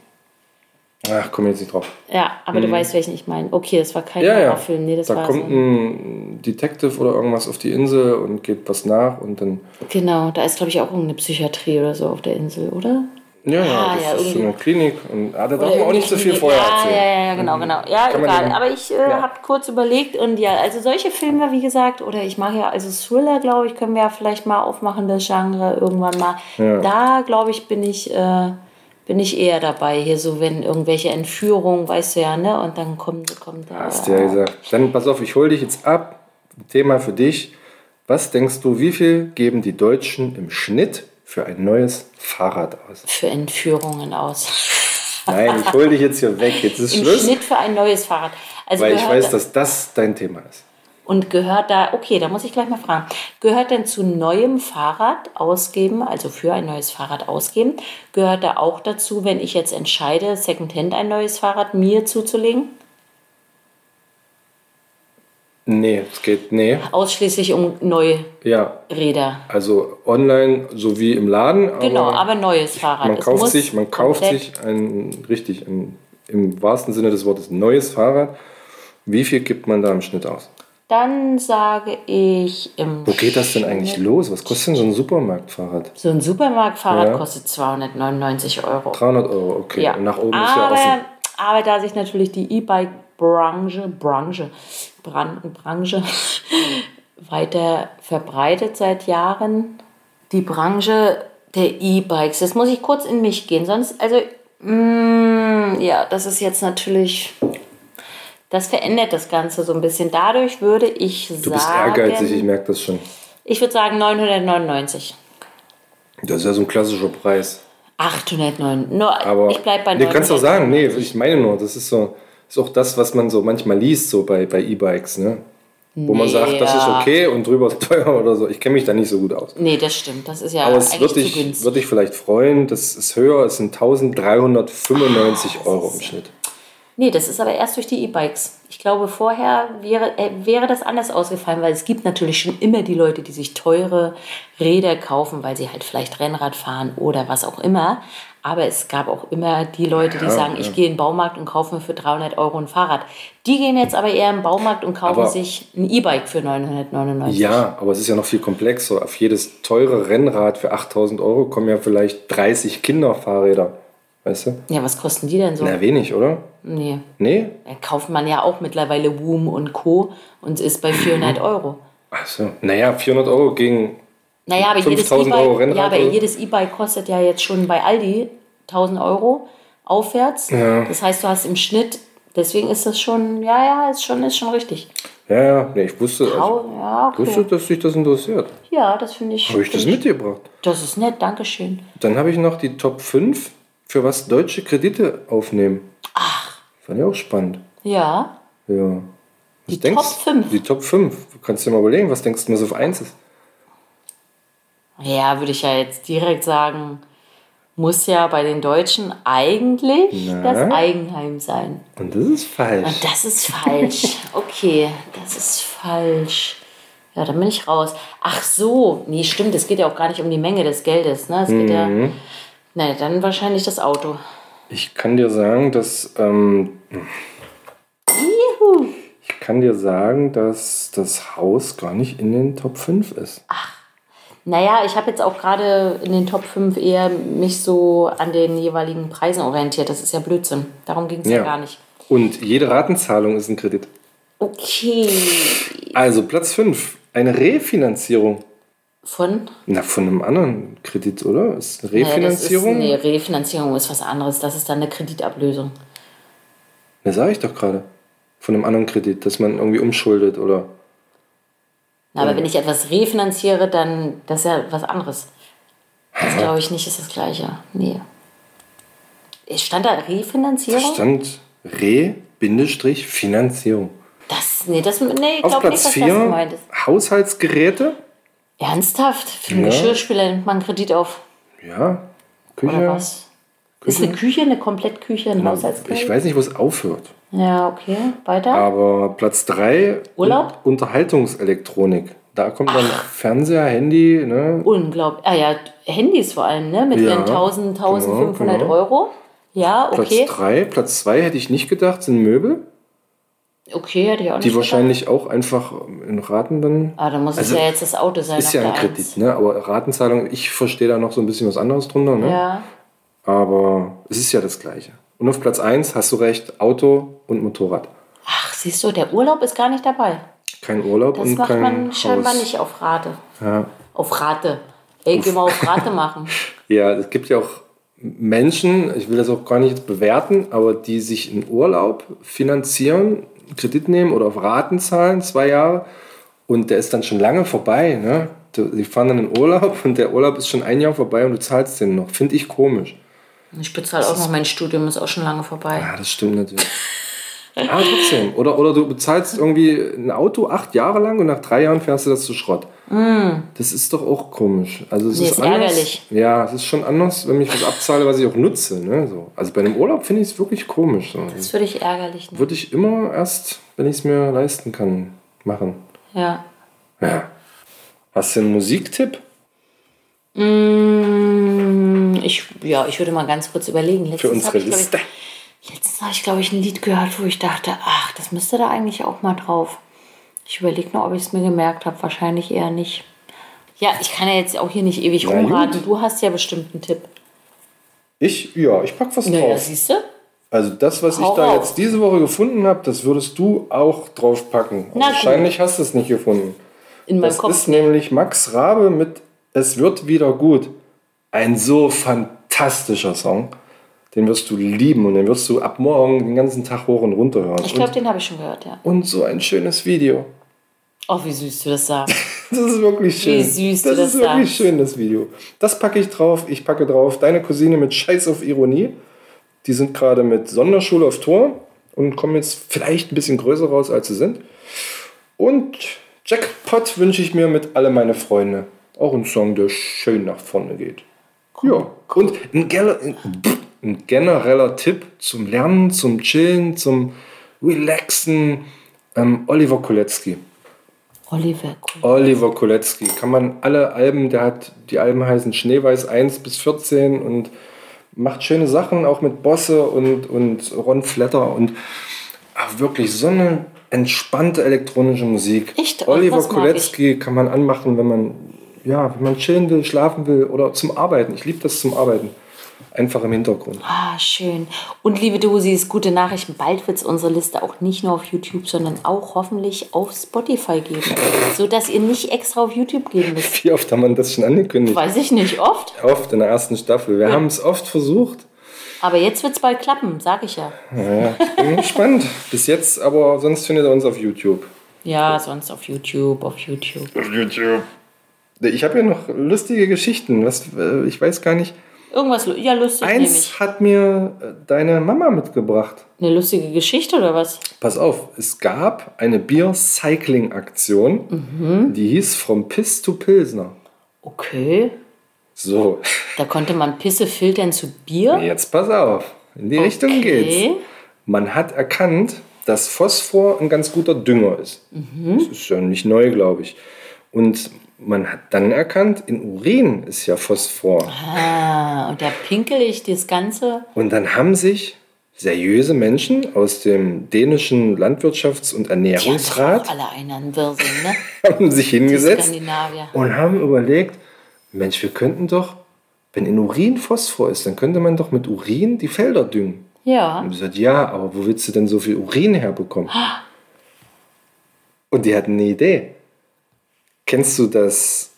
Ach, komme jetzt nicht drauf. Ja, aber du weißt, welchen ich meine. Okay, das war kein. Ja, ja. Horrorfilm. Nee, das da war kommt so. ein Detective oder irgendwas auf die Insel und geht was nach und dann. Genau, da ist, glaube ich, auch irgendeine Psychiatrie oder so auf der Insel, oder? Ja, ja, Ah, das ja, ist so irgendwie. eine Klinik und ah, da darf man auch nicht so viel vorher ja, erzählen. Mhm. Ja, ja, ja, genau, genau. Ja, Kann egal. Aber ich äh, Ja. habe kurz überlegt und ja, also solche Filme, wie gesagt, oder ich mache ja, also Thriller, glaube ich, können wir ja vielleicht mal aufmachen, das Genre irgendwann mal. Ja. Da, glaube ich, bin ich, äh, bin ich eher dabei. Hier so, wenn irgendwelche Entführungen, weißt du ja, ne? Und dann kommt, kommt da. Hast du ja gesagt. Dann pass auf, ich hole dich jetzt ab. Thema für dich. Was denkst du, wie viel geben die Deutschen im Schnitt für ein neues Fahrrad aus? für Entführungen aus. Nein, ich hole dich jetzt hier weg. Jetzt ist Im Schluss. Schnitt für ein neues Fahrrad. Also Weil ich weiß, dass das dein Thema ist. Und gehört da, okay, da muss ich gleich mal fragen, gehört denn zu neuem Fahrrad ausgeben, also für ein neues Fahrrad ausgeben, gehört da auch dazu, wenn ich jetzt entscheide, Secondhand ein neues Fahrrad mir zuzulegen? Nee, es geht, nee. Ausschließlich um neue Ja, Räder. also online sowie im Laden. Aber Genau, aber neues Fahrrad. man Es kauft sich, man kauft sich ein, richtig, ein, im wahrsten Sinne des Wortes, neues Fahrrad. Wie viel gibt man da im Schnitt aus? Dann sage ich im Wo geht das denn eigentlich los? Was kostet denn so ein Supermarktfahrrad? So ein Supermarktfahrrad Ja. kostet 299 Euro. 300 Euro, okay. Ja. Und nach oben ist ja aber, offen. aber da sich natürlich die E-Bike-Branche Branche, Bran, Branche weiter verbreitet seit Jahren, die Branche der E-Bikes, das muss ich kurz in mich gehen, sonst, also, mm, ja, das ist jetzt natürlich, das verändert das Ganze so ein bisschen. Dadurch würde ich Du sagen, bist ehrgeizig, ich merke das schon. ich würde sagen 999. Das ist ja so ein klassischer Preis. 809. Nur, Aber ich bleibe bei nee, kannst doch 999. sagen, nee, ich meine nur, das ist so, ist auch das, was man so manchmal liest, so bei, bei E-Bikes, ne? Wo man sagt, das ist ja. okay und drüber ist teuer oder so. Ich kenne mich da nicht so gut aus. Nee, das stimmt. Das ist ja Aber es würde dich, würd dich vielleicht freuen, das ist höher, es sind 1395 Euro im Schnitt. Nee, das ist aber erst durch die E-Bikes. Ich glaube, vorher wäre, äh, wäre das anders ausgefallen, weil es gibt natürlich schon immer die Leute, die sich teure Räder kaufen, weil sie halt vielleicht Rennrad fahren oder was auch immer. Aber es gab auch immer die Leute, die Ja, sagen, ja. ich gehe in den Baumarkt und kaufe mir für 300 Euro ein Fahrrad. Die gehen jetzt aber eher im Baumarkt und kaufen Aber- sich ein E-Bike für 999. Ja, aber es ist ja noch viel komplexer. Auf jedes teure Rennrad für 8000 Euro kommen ja vielleicht 30 Kinderfahrräder. Weißt du? Ja, was kosten die denn so? Na, wenig, oder? Nee. Nee? Da kauft man ja auch mittlerweile Woom und Co. und ist bei 400 Euro. Achso. Naja, 400 Euro gegen. Naja, aber jedes 5000 Euro E-Bike ja, aber jedes E-Bike kostet ja jetzt schon bei Aldi 1000 Euro aufwärts. Ja. Das heißt, du hast im Schnitt, deswegen ist das schon, ja, ja, ist schon, ist schon richtig. Ja, ja, nee, ich wusste, also, ja, ich wusste, okay. dass dich das interessiert. Ja, das finde ich. Habe ich das mitgebracht. Das ist nett, Dankeschön. Dann habe ich noch die Top 5, für was deutsche Kredite aufnehmen. Ach. Fand ich auch spannend. Ja, Ja. Was Die Top 5? Die Top 5. Du kannst dir mal überlegen, was denkst du, was auf 1 ist? Ja, würde ich ja jetzt direkt sagen, muss ja bei den Deutschen eigentlich Na? das Eigenheim sein. Und das ist falsch. Und das ist falsch. Okay, das ist falsch. Ja, dann bin ich raus. Ach so, nee, stimmt, es geht ja auch gar nicht um die Menge des Geldes. Ne? Es geht ja. Mhm. Nee, dann wahrscheinlich das Auto. Ich kann dir sagen, dass. Ähm, Juhu. ich kann dir sagen, dass das Haus gar nicht in den Top 5 ist. Naja, ich habe jetzt auch gerade in den Top 5 eher mich so an den jeweiligen Preisen orientiert. Das ist ja Blödsinn. Darum ging es ja. Ja. gar nicht. Und jede Ratenzahlung ist ein Kredit. Okay. Also Platz 5. Eine Refinanzierung. Von? Na, von einem anderen Kredit, oder? Ist eine Refinanzierung? Nee, das ist, nee, Refinanzierung ist was anderes. Das ist dann eine Kreditablösung. Ne, sage ich doch gerade. Von einem anderen Kredit, dass man irgendwie umschuldet oder. Na, aber wenn ich etwas refinanziere, dann das ist ja was anderes. Das glaube ich nicht, ist das gleiche. Nee. Stand da Da Refinanzierung? stand Re-Finanzierung. Das, nee, das, nee, ich Auf glaube Platz nicht, dass das 4 gemeint ist. Haushaltsgeräte. Ernsthaft? Für einen Ja. Geschirrspüler nimmt man einen Kredit auf. Ja, Küche. Was? Ist eine Küche, eine Komplettküche, ein Haushaltsgerät? Ich weiß nicht, wo es aufhört. Ja, okay. Weiter? Aber Platz 3 Urlaub? Unterhaltungselektronik. Da kommt dann Fernseher, Handy, ne? Unglaublich. Ah ja, Handys vor allem, ne? Mit Ja, ihren 1000, 1500 genau. Euro. Ja, okay. Platz 3, Platz 2 hätte ich nicht gedacht, sind Möbel, Okay, hätte ich auch nicht die gedacht. wahrscheinlich auch einfach in Raten dann. Ah, dann muss es Also, ja jetzt das Auto sein. Ist ja ein Kredit, ne? Aber Ratenzahlung, ich verstehe da noch so ein bisschen was anderes drunter, ne? Ja. Aber es ist ja das Gleiche. Und auf Platz 1 hast du recht, Auto und Motorrad. Ach, siehst du, der Urlaub ist gar nicht dabei. Kein Urlaub Das und macht kein man scheinbar Haus. nicht auf Rate. Ja. Auf Rate. Ey, geh mal auf Rate machen. Ja, es gibt ja auch Menschen, ich will das auch gar nicht bewerten, aber die sich in Urlaub finanzieren, Kredit nehmen oder auf Raten zahlen, zwei Jahre, und der ist dann schon lange vorbei. Ne? Sie fahren dann in Urlaub und der Urlaub ist schon ein Jahr vorbei und du zahlst den noch. Finde ich komisch. Ich bezahle auch noch mein Studium, ist auch schon lange vorbei. Ja, das stimmt natürlich. Aber trotzdem. Oder, oder du bezahlst irgendwie ein Auto acht Jahre lang und nach drei Jahren fährst du das zu Schrott. Das ist doch auch komisch. Also es Mm. Nee, ist, ist ärgerlich. Ja, es ist schon anders, wenn ich was abzahle, was ich auch nutze. Ne? So. Also bei einem Urlaub finde ich es wirklich komisch. So. Das würde ich ärgerlich. Ne? Würde ich immer erst, wenn ich es mir leisten kann, machen. Ja. Ja. Hast du einen Musiktipp? Mm, Ich, ja, ich würde mal ganz kurz überlegen. Letztens Für unsere ich, Liste. Ich, letztens habe ich, glaube ich, ein Lied gehört, wo ich dachte, ach, das müsste da eigentlich auch mal drauf. Ich überlege nur, ob ich es mir gemerkt habe. Wahrscheinlich eher nicht. Ja, ich kann ja jetzt auch hier nicht ewig Na rumraten. gut. Du hast ja bestimmt einen Tipp. Ich, ja, ich pack was Naja, drauf. siehst du? Also das, was ich Hau da raus. jetzt diese Woche gefunden habe, das würdest du auch draufpacken. Na gut. Wahrscheinlich hast du es nicht gefunden. In meinem Das Kopf. ist nämlich Max Rabe mit Es wird wieder gut. Ein so fantastischer Song. Den wirst du lieben und den wirst du ab morgen den ganzen Tag hoch und runter hören. Ich glaube, den habe ich schon gehört, ja. und so ein schönes Video. Oh, wie süß du das sagst. Das ist wirklich schön. Wie süß du das das ist wirklich sagst. schön, das Video. Das packe ich drauf. Ich packe drauf Deine Cousine mit Scheiß auf Ironie. Die sind gerade mit Sonderschule auf Tour und kommen jetzt vielleicht ein bisschen größer raus, als sie sind. Und Jackpot wünsche ich mir mit Alle meine Freunde. Auch ein Song, der schön nach vorne geht. Ja. Und ein ein genereller Tipp zum Lernen, zum Chillen, zum Relaxen. Ähm, Oliver Kolecki. Oliver Kuhn. Oliver Kolecki. Kann man alle Alben, der hat, die Alben heißen Schneeweiß 1 bis 14 und macht schöne Sachen, auch mit Bosse und, und Ron Flatter und ach, wirklich so eine entspannte elektronische Musik. Echt? Oliver Kolecki kann man anmachen, wenn man, ja, wenn man chillen will, schlafen will oder zum Arbeiten. Ich liebe das zum Arbeiten. Einfach im Hintergrund. Ah, schön. Und liebe Dosis, gute Nachrichten. Bald wird es unsere Liste auch nicht nur auf YouTube, sondern auch hoffentlich auf Spotify geben. Sodass ihr nicht extra auf YouTube gehen müsst. Wie oft haben wir das schon angekündigt? Weiß ich nicht, oft. Oft in der ersten Staffel. Wir haben es oft versucht. Aber jetzt wird es bald klappen, sag ich ja. Ja, bin gespannt. Bis jetzt, aber sonst findet ihr uns auf YouTube. Ja, sonst auf YouTube, auf YouTube. Auf YouTube. Ich habe ja noch lustige Geschichten. Was, äh, ich weiß gar nicht. Irgendwas, ja, lustig. Eins hat mir äh, deine Mama mitgebracht. Eine lustige Geschichte oder was? Pass auf, es gab eine Bier-Cycling-Aktion, Mhm. die hieß From Piss to Pilsner. Okay. So, Da konnte man Pisse filtern zu Bier. jetzt pass auf. In die Richtung geht's. Man hat erkannt, dass Phosphor ein ganz guter Dünger ist. Mhm. Das ist ja nicht neu, glaube ich. Und man hat dann erkannt, in Urin ist ja Phosphor. Ah, und da pinkel ich das Ganze. Und dann haben sich seriöse Menschen aus dem dänischen Landwirtschafts- und Ernährungsrat alle einen Wirsing, ne? haben sich hingesetzt und haben überlegt, Mensch, wir könnten doch, wenn in Urin Phosphor ist, dann könnte man doch mit Urin die Felder düngen. Ja. Und gesagt, ja, aber wo willst du denn so viel Urin herbekommen? Und die hatten eine Idee. Kennst du das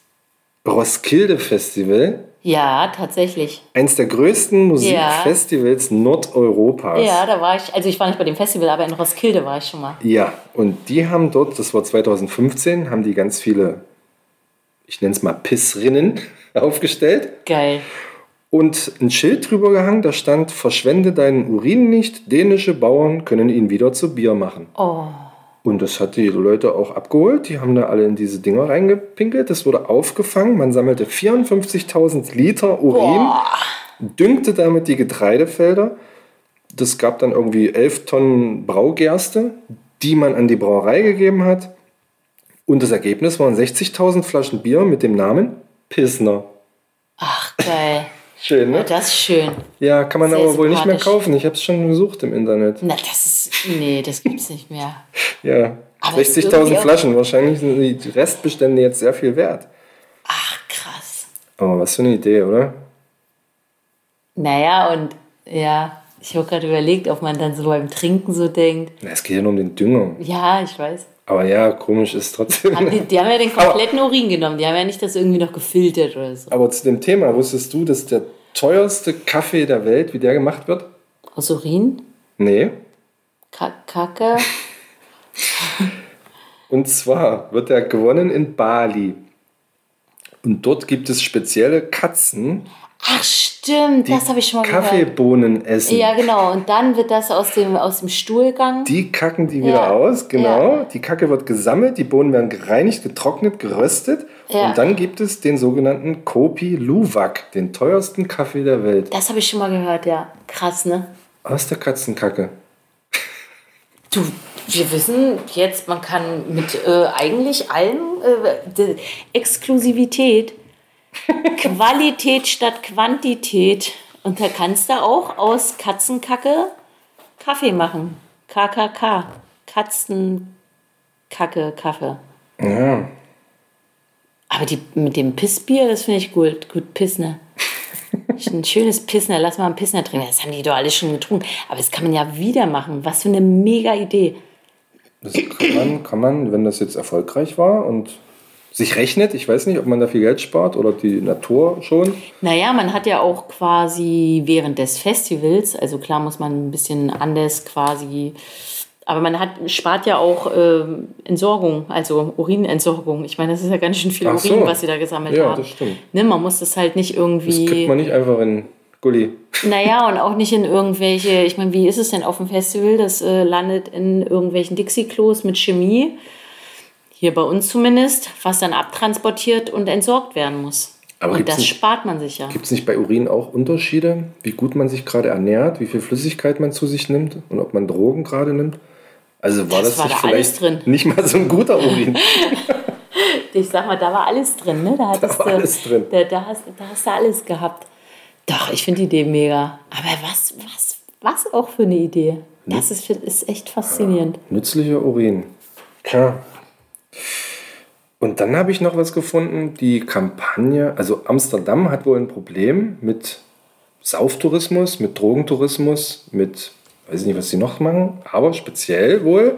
Roskilde Festival? Ja, tatsächlich. Eins der größten Musikfestivals Nordeuropas. Ja, da war ich, also ich war nicht bei dem Festival, aber in Roskilde war ich schon mal. Ja, und die haben dort, das war 2015, haben die ganz viele, ich nenne es mal Pissrinnen, aufgestellt Geil. und ein Schild drüber gehangen, da stand, verschwende deinen Urin nicht, dänische Bauern können ihn wieder zu Bier machen. Oh, Und das hat die Leute auch abgeholt. Die haben da alle in diese Dinger reingepinkelt. Das wurde aufgefangen. Man sammelte 54.000 Liter Urin, düngte damit die Getreidefelder. Das gab dann irgendwie 11 Tonnen Braugerste, die man an die Brauerei gegeben hat. Und das Ergebnis waren 60.000 Flaschen Bier mit dem Namen Pissner. ach geil. Schön, ne? Das ist schön. Ja, kann man Sehr aber wohl nicht mehr kaufen. Ich habe es schon gesucht im Internet. Na, das ist, nee, das gibt's nicht mehr. Ja, Aber es ist 60.000 irgendwie auch- Flaschen. Wahrscheinlich sind die Restbestände jetzt sehr viel wert. Ach, krass. Aber was für eine Idee, oder? Naja, und ja, ich habe gerade überlegt, ob man dann so beim Trinken so denkt. Na, es geht ja nur um den Dünger. Ja, ich weiß. Aber ja, komisch ist trotzdem. Haben die, die haben ja den kompletten Urin genommen. Die haben ja nicht das irgendwie noch gefiltert oder so. Aber zu dem Thema, wusstest du, dass der teuerste Kaffee der Welt, wie der gemacht wird? Aus Urin? Nee. Ka Kacke? Und zwar wird er gewonnen in Bali. Und dort gibt es spezielle Katzen, Ach, stimmt. Das habe ich schon mal gehört. Kaffeebohnen essen. Ja, genau. Und dann wird das aus dem, aus dem Stuhlgang. Die kacken die wieder Ja. aus, genau. Ja. Die Kacke wird gesammelt, die Bohnen werden gereinigt, getrocknet, geröstet. Ja. Und dann gibt es den sogenannten Kopi Luwak, den teuersten Kaffee der Welt. Das habe ich schon mal gehört, ja. Krass, ne? Aus der Katzenkacke. Du, wir wissen jetzt, man kann mit äh, eigentlich allem äh, die Exklusivität, Qualität statt Quantität. Und da kannst du auch aus Katzenkacke Kaffee machen. KKK. Katzenkacke, Kaffee. Ja. Aber die, mit dem Pissbier, das finde ich gut. Gut, Pissner. Ein schönes Pissner, lass mal ein Pissner trinken. Das haben die doch alle schon getrunken. Aber das kann man ja wieder machen. Was für eine mega Idee. Das kann man, kann man, wenn das jetzt erfolgreich war und sich rechnet, ich weiß nicht, ob man da viel Geld spart oder die Natur schon. Naja, man hat ja auch quasi während des Festivals, also klar muss man ein bisschen anders quasi, aber man hat, spart ja auch ähm, Entsorgung, also Urinentsorgung. Ich meine, das ist ja ganz schön viel Ach so. Urin, was sie da gesammelt Ja, haben. das stimmt. Ne, man muss das halt nicht Das irgendwie. kriegt man nicht einfach in Gulli. Naja, und auch nicht in irgendwelche, ich meine, wie ist es denn auf dem Festival? Das äh, landet in irgendwelchen Dixie-Klos mit Chemie. Hier bei uns zumindest, was dann abtransportiert und entsorgt werden muss. Aber Und das nicht- spart man sich ja. Gibt es nicht bei Urin auch Unterschiede, wie gut man sich gerade ernährt, wie viel Flüssigkeit man zu sich nimmt und ob man Drogen gerade nimmt? Also war Das das, war nicht da vielleicht nicht mal so ein guter Urin? Ich sag mal, da war alles drin, ne? Da, hattest war du, alles drin. Da, da, hast, da hast du alles gehabt. Doch, ich finde die Idee mega. Aber was, was, was auch für eine Idee. Das ist, ist echt faszinierend. Nützlicher Urin. Klar. Und dann habe ich noch was gefunden, die Kampagne, also Amsterdam hat wohl ein Problem mit Sauftourismus, mit Drogentourismus, mit, weiß ich nicht, was sie noch machen, aber speziell wohl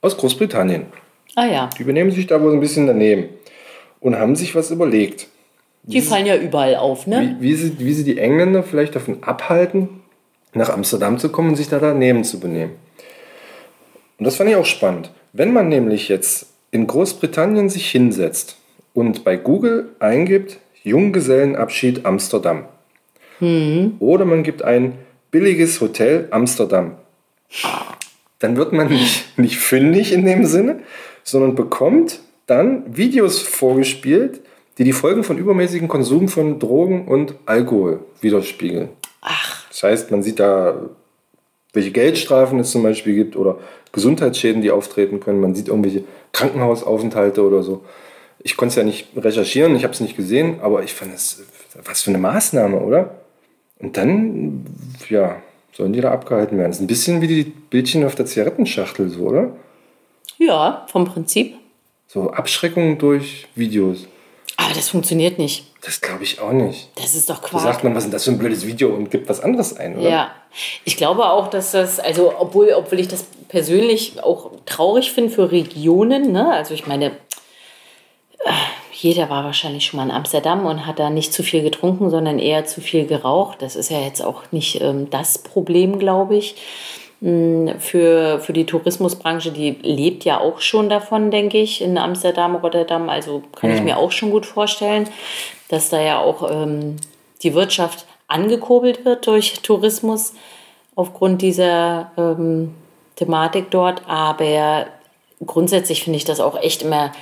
aus Großbritannien. Ah ja, Die benehmen sich da wohl ein bisschen daneben und haben sich was überlegt. die fallen ja überall auf, ne? Wie, wie, sie, wie sie die Engländer vielleicht davon abhalten, nach Amsterdam zu kommen und sich da daneben zu benehmen. Und das fand ich auch spannend. Wenn man nämlich jetzt in Großbritannien sich hinsetzt und bei Google eingibt, Junggesellenabschied Amsterdam. Oder man gibt ein billiges Hotel Amsterdam. Dann wird man nicht, nicht fündig in dem Sinne, sondern bekommt dann Videos vorgespielt, die die Folgen von übermäßigem Konsum von Drogen und Alkohol widerspiegeln. Ach, Das heißt, man sieht da, welche Geldstrafen es zum Beispiel gibt oder Gesundheitsschäden, die auftreten können. Man sieht irgendwelche Krankenhausaufenthalte oder so. Ich konnte es ja nicht recherchieren, ich habe es nicht gesehen, aber ich fand es, was für eine Maßnahme, oder? Und dann, ja, sollen die da abgehalten werden. Das ist ein bisschen wie die Bildchen auf der Zigarettenschachtel, so, oder? ja, vom Prinzip. So Abschreckung durch Videos. Aber das funktioniert nicht. Das glaube ich auch nicht. Das ist doch Da Quark. sagt man, was ist das für ein blödes Video und gibt was anderes ein, oder? Ja, ich glaube auch, dass das, also obwohl, obwohl ich das persönlich auch traurig finde für Regionen, ne? also ich meine, äh, jeder war wahrscheinlich schon mal in Amsterdam und hat da nicht zu viel getrunken, sondern eher zu viel geraucht. Das ist ja jetzt auch nicht ähm, das Problem, glaube ich. Mm, Für, für die Tourismusbranche, die lebt ja auch schon davon, denke ich, in Amsterdam, Rotterdam. Also kann ich mir auch schon gut vorstellen, dass da ja auch ähm, die Wirtschaft angekurbelt wird durch Tourismus aufgrund dieser ähm, Thematik dort. Aber grundsätzlich finde ich das auch echt immer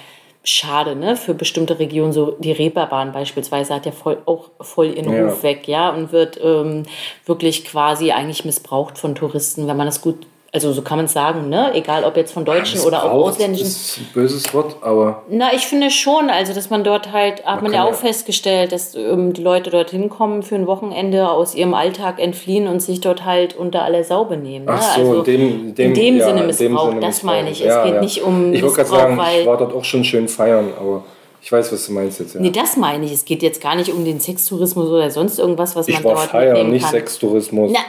schade, ne? Für bestimmte Regionen, so die Reeperbahn beispielsweise hat ja voll, auch voll ihren Ja. Ruf weg, ja, und wird ähm, wirklich quasi eigentlich missbraucht von Touristen, wenn man das gut, also so kann man es sagen, ne? Egal ob jetzt von Deutschen oder auch ausländischen. ist ein böses Wort, aber Na, ich finde schon, also dass man dort halt, hat man, ja auch ja- festgestellt, dass ähm, die Leute dorthin kommen für ein Wochenende, aus ihrem Alltag entfliehen und sich dort halt unter aller Sau benehmen. Ne? Ach so, also, in dem, dem, in dem ja, Sinne dem Missbrauch, Sinne das meine ich. Missbrauch. Es geht nicht um Ich wollte gerade sagen, weil- ich war dort auch schon schön feiern, aber ich weiß, was du meinst jetzt. Ja. Nee, das meine ich. Es geht jetzt gar nicht um den Sextourismus oder sonst irgendwas, was ich man war dort feiern, mitnehmen nicht kann. Sextourismus. Na,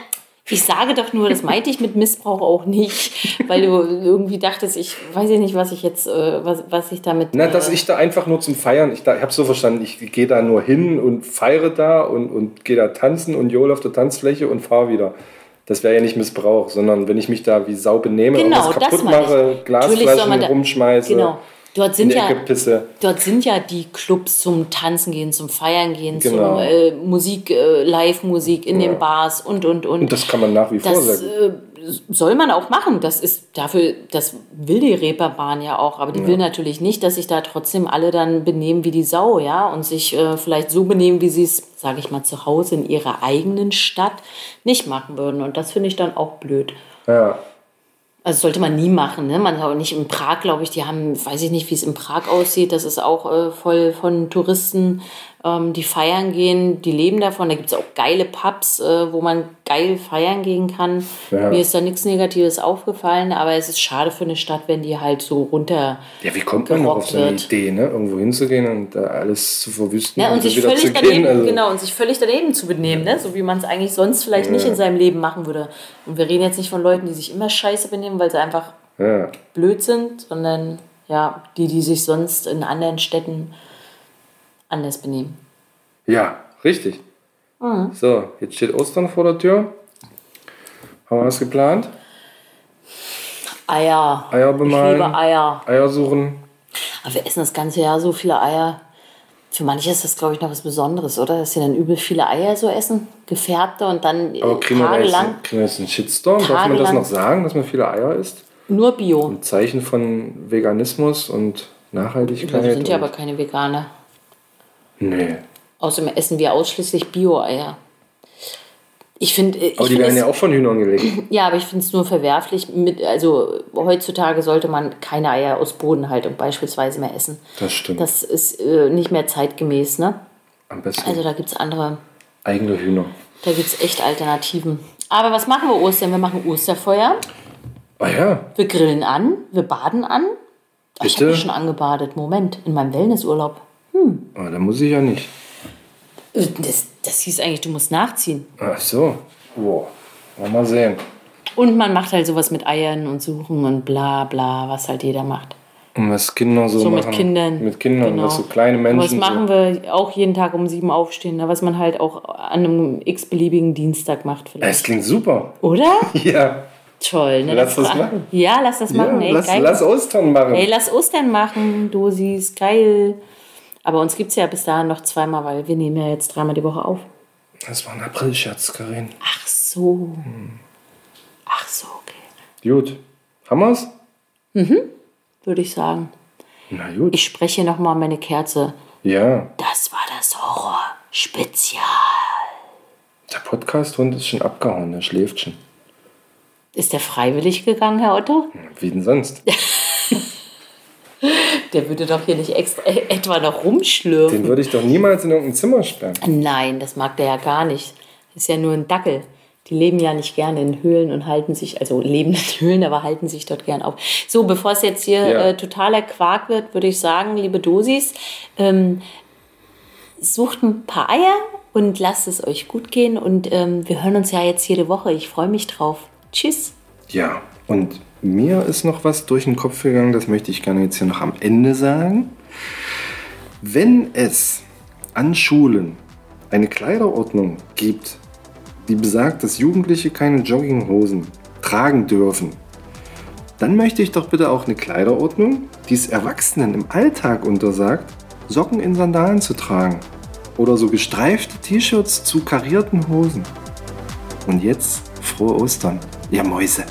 ich sage doch nur, das meinte ich mit Missbrauch auch nicht, weil du irgendwie dachtest, ich weiß ja nicht, was ich jetzt, äh, was, was ich damit. Na, dass äh, ich da einfach nur zum Feiern, ich, da- ich habe so verstanden, ich gehe da nur hin und feiere da und, und gehe da tanzen und jole auf der Tanzfläche und fahre wieder. Das wäre ja nicht Missbrauch, sondern wenn ich mich da wie Sau benehme, Genau, irgendwas das kaputt mache, Glasflaschen rumschmeiße, Genau. Dort in sind ja. Dort sind ja die Clubs zum Tanzen gehen, zum Feiern gehen, Genau. zum äh, Musik, äh, Live-Musik in den Bars und, und, und. Und das kann man nach wie vor das sagen. äh, soll man auch machen. Das ist dafür, das will die Reeperbahn ja auch, aber die will natürlich nicht, dass sich da trotzdem alle dann benehmen wie die Sau, ja, und sich äh, vielleicht so benehmen, wie sie es, sage ich mal, zu Hause in ihrer eigenen Stadt nicht machen würden. Und das finde ich dann auch blöd. Ja. Also sollte man nie machen, ne? Man auch nicht in Prag, glaube ich, die haben, weiß ich nicht, wie es in Prag aussieht. Das ist auch äh, voll von Touristen, ähm, die feiern gehen, die leben davon. Da gibt es auch geile Pubs, äh, wo man geil feiern gehen kann. Ja. Mir ist da nichts Negatives aufgefallen, aber es ist schade für eine Stadt, wenn die halt so runter. Ja, wie kommt man noch auf so eine wird. Idee, ne? irgendwo hinzugehen und da alles zu verwüsten Ja, und dann sich wieder völlig zu daneben, gehen? Also, genau, und sich völlig daneben zu benehmen, ne? so wie man es eigentlich sonst vielleicht nicht in seinem Leben machen würde. Und wir reden jetzt nicht von Leuten, die sich immer scheiße benehmen, weil sie einfach Ja. blöd sind, sondern ja, die, die sich sonst in anderen Städten anders benehmen. ja, richtig. Mhm. So, jetzt steht Ostern vor der Tür. Haben wir was geplant? Eier. Eier Ich bemalen. liebe Eier. Eier suchen. Aber wir essen das ganze Jahr so viele Eier. Für manche ist das, glaube ich, noch was Besonderes, oder? Dass sie dann übel viele Eier so essen, gefärbte und dann Aber kriegen wir, tagelang kriegen wir jetzt einen Shitstorm? Darf man das noch sagen, dass man viele Eier isst? nur Bio. Ein Zeichen von Veganismus und Nachhaltigkeit? Wir sind ja aber keine Veganer. Nee. Außerdem essen wir ausschließlich Bio-Eier. Ich finde, ich Aber die find werden es- ja auch von Hühnern gelegt. Ja, aber ich finde es nur verwerflich. Mit, also heutzutage sollte man keine Eier aus Bodenhaltung beispielsweise mehr essen. Das stimmt. Das ist äh, nicht mehr zeitgemäß, ne? Am besten Also da gibt es andere, eigene Hühner. da gibt es echt Alternativen. Aber was machen wir Ostern? Wir machen Osterfeuer, Ah ja, wir grillen an, wir baden an. Ach, Ich habe mich schon angebadet. Moment, in meinem Wellnessurlaub. Aber da muss ich ja nicht. Äh, Das, das hieß eigentlich, du musst nachziehen. Ach so. Boah. Mal sehen. Und man macht halt sowas mit Eiern und Suchen und bla bla, was halt jeder macht. Und was Kinder so, So machen. mit Kindern. Mit Kindern, Genau. was so kleine Menschen. das machen so. wir auch jeden Tag um sieben aufstehen, ne? was man halt auch an einem x-beliebigen Dienstag macht Es vielleicht. klingt super. Oder? Ja. Toll. Ne? Lass das machen. Ja, lass das machen. ja ey, lass, geil. lass Ostern machen. Ey, lass Ostern machen, Dosis, geil. Aber uns gibt es ja bis dahin noch zweimal, weil wir nehmen ja jetzt dreimal die Woche auf. Das war ein Aprilscherz, Karin. Ach so. Ach so, okay. Gut. Haben wir's? Würde ich sagen. Na gut. Ich spreche nochmal meine Kerze. Ja. Das war das Horror-Spezial. Der Podcast-Hund ist schon abgehauen. Der schläft schon. Ist der freiwillig gegangen, Herr Otto? Wie denn sonst? Der würde doch hier nicht extra, äh, etwa noch rumschlürfen. Den würde ich doch niemals in irgendein Zimmer sperren. Nein, das mag der ja gar nicht. Ist ja nur ein Dackel. Die leben ja nicht gerne in Höhlen und halten sich, also leben in Höhlen, aber halten sich dort gern auf. So, bevor es jetzt hier Ja. äh, totaler Quark wird, würde ich sagen, liebe Dosis, ähm, sucht ein paar Eier und lasst es euch gut gehen. Und ähm, wir hören uns ja jetzt jede Woche. Ich freue mich drauf. Tschüss. Ja, und mir ist noch was durch den Kopf gegangen, das möchte ich gerne jetzt hier noch am Ende sagen. Wenn es an Schulen eine Kleiderordnung gibt, die besagt, dass Jugendliche keine Jogginghosen tragen dürfen, dann möchte ich doch bitte auch eine Kleiderordnung, die es Erwachsenen im Alltag untersagt, Socken in Sandalen zu tragen. Oder so gestreifte T-Shirts zu karierten Hosen. Und jetzt frohe Ostern, ihr Mäuse.